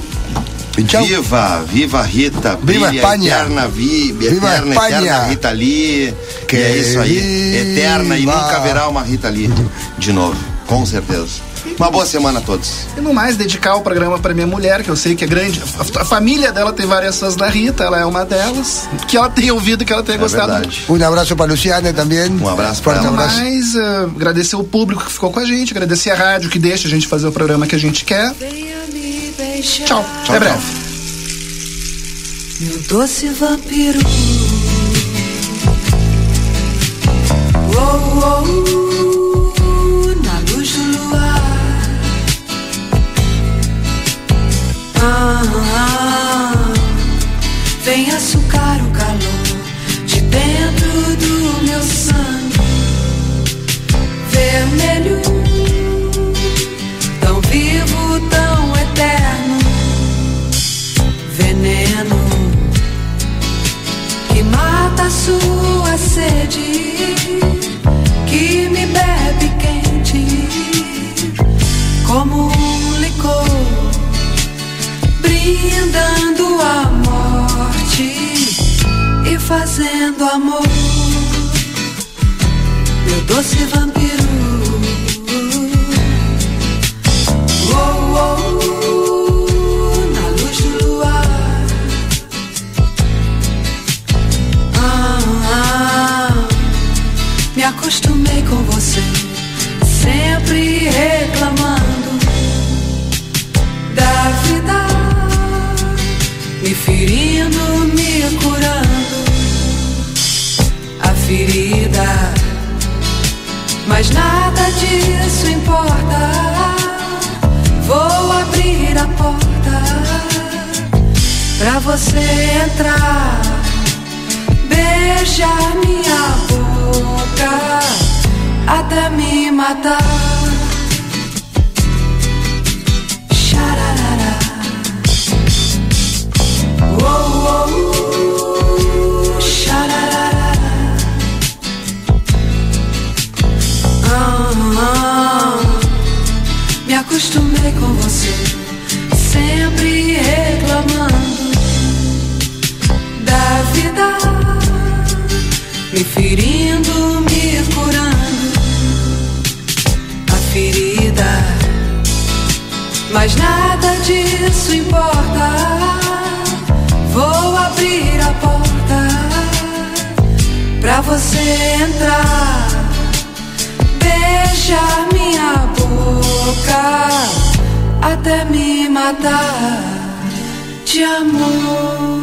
tchau. viva, viva a Rita, Viva brilha, eterna, vi, Viva eterna, eterna Rita Lee, que é isso aí, eterna e nunca haverá uma Rita Lee de novo, com certeza. Uma boa semana a todos. e no mais, dedicar o programa pra minha mulher, que eu sei que é grande. A, a família dela tem várias fãs da Rita, ela é uma delas. Que ela tenha ouvido, que ela tenha É gostado. verdade. Un abrazo para Luciane también. Un abrazo Fuerte para ela. abrazo. Mas eh, agradecer o público que ficou com a gente, agradecer a rádio que deixa a gente fazer o programa que a gente quer. Beijar. Tchau, até breve. Meu doce vampiro. Oh, oh, Ah, ah, vem açucar o calor de dentro do meu sangue. Vermelho, tão vivo, tão eterno veneno que mata a sua sede, que me bebe quente como brindando a morte e fazendo amor. Meu doce vampiro. Oh, oh, na luz do luar. Ah, ah, me Acostumei com você, sempre reclamando ferida. Mas nada disso importa. Vou abrir a porta pra você entrar, beijar minha boca até me matar. Xararara. Oh, oh, acostumei com você, sempre reclamando da vida, me ferindo, me curando a ferida. Mas nada disso importa. Vou abrir a porta pra você entrar. Beijar minha boca até me matar de amor.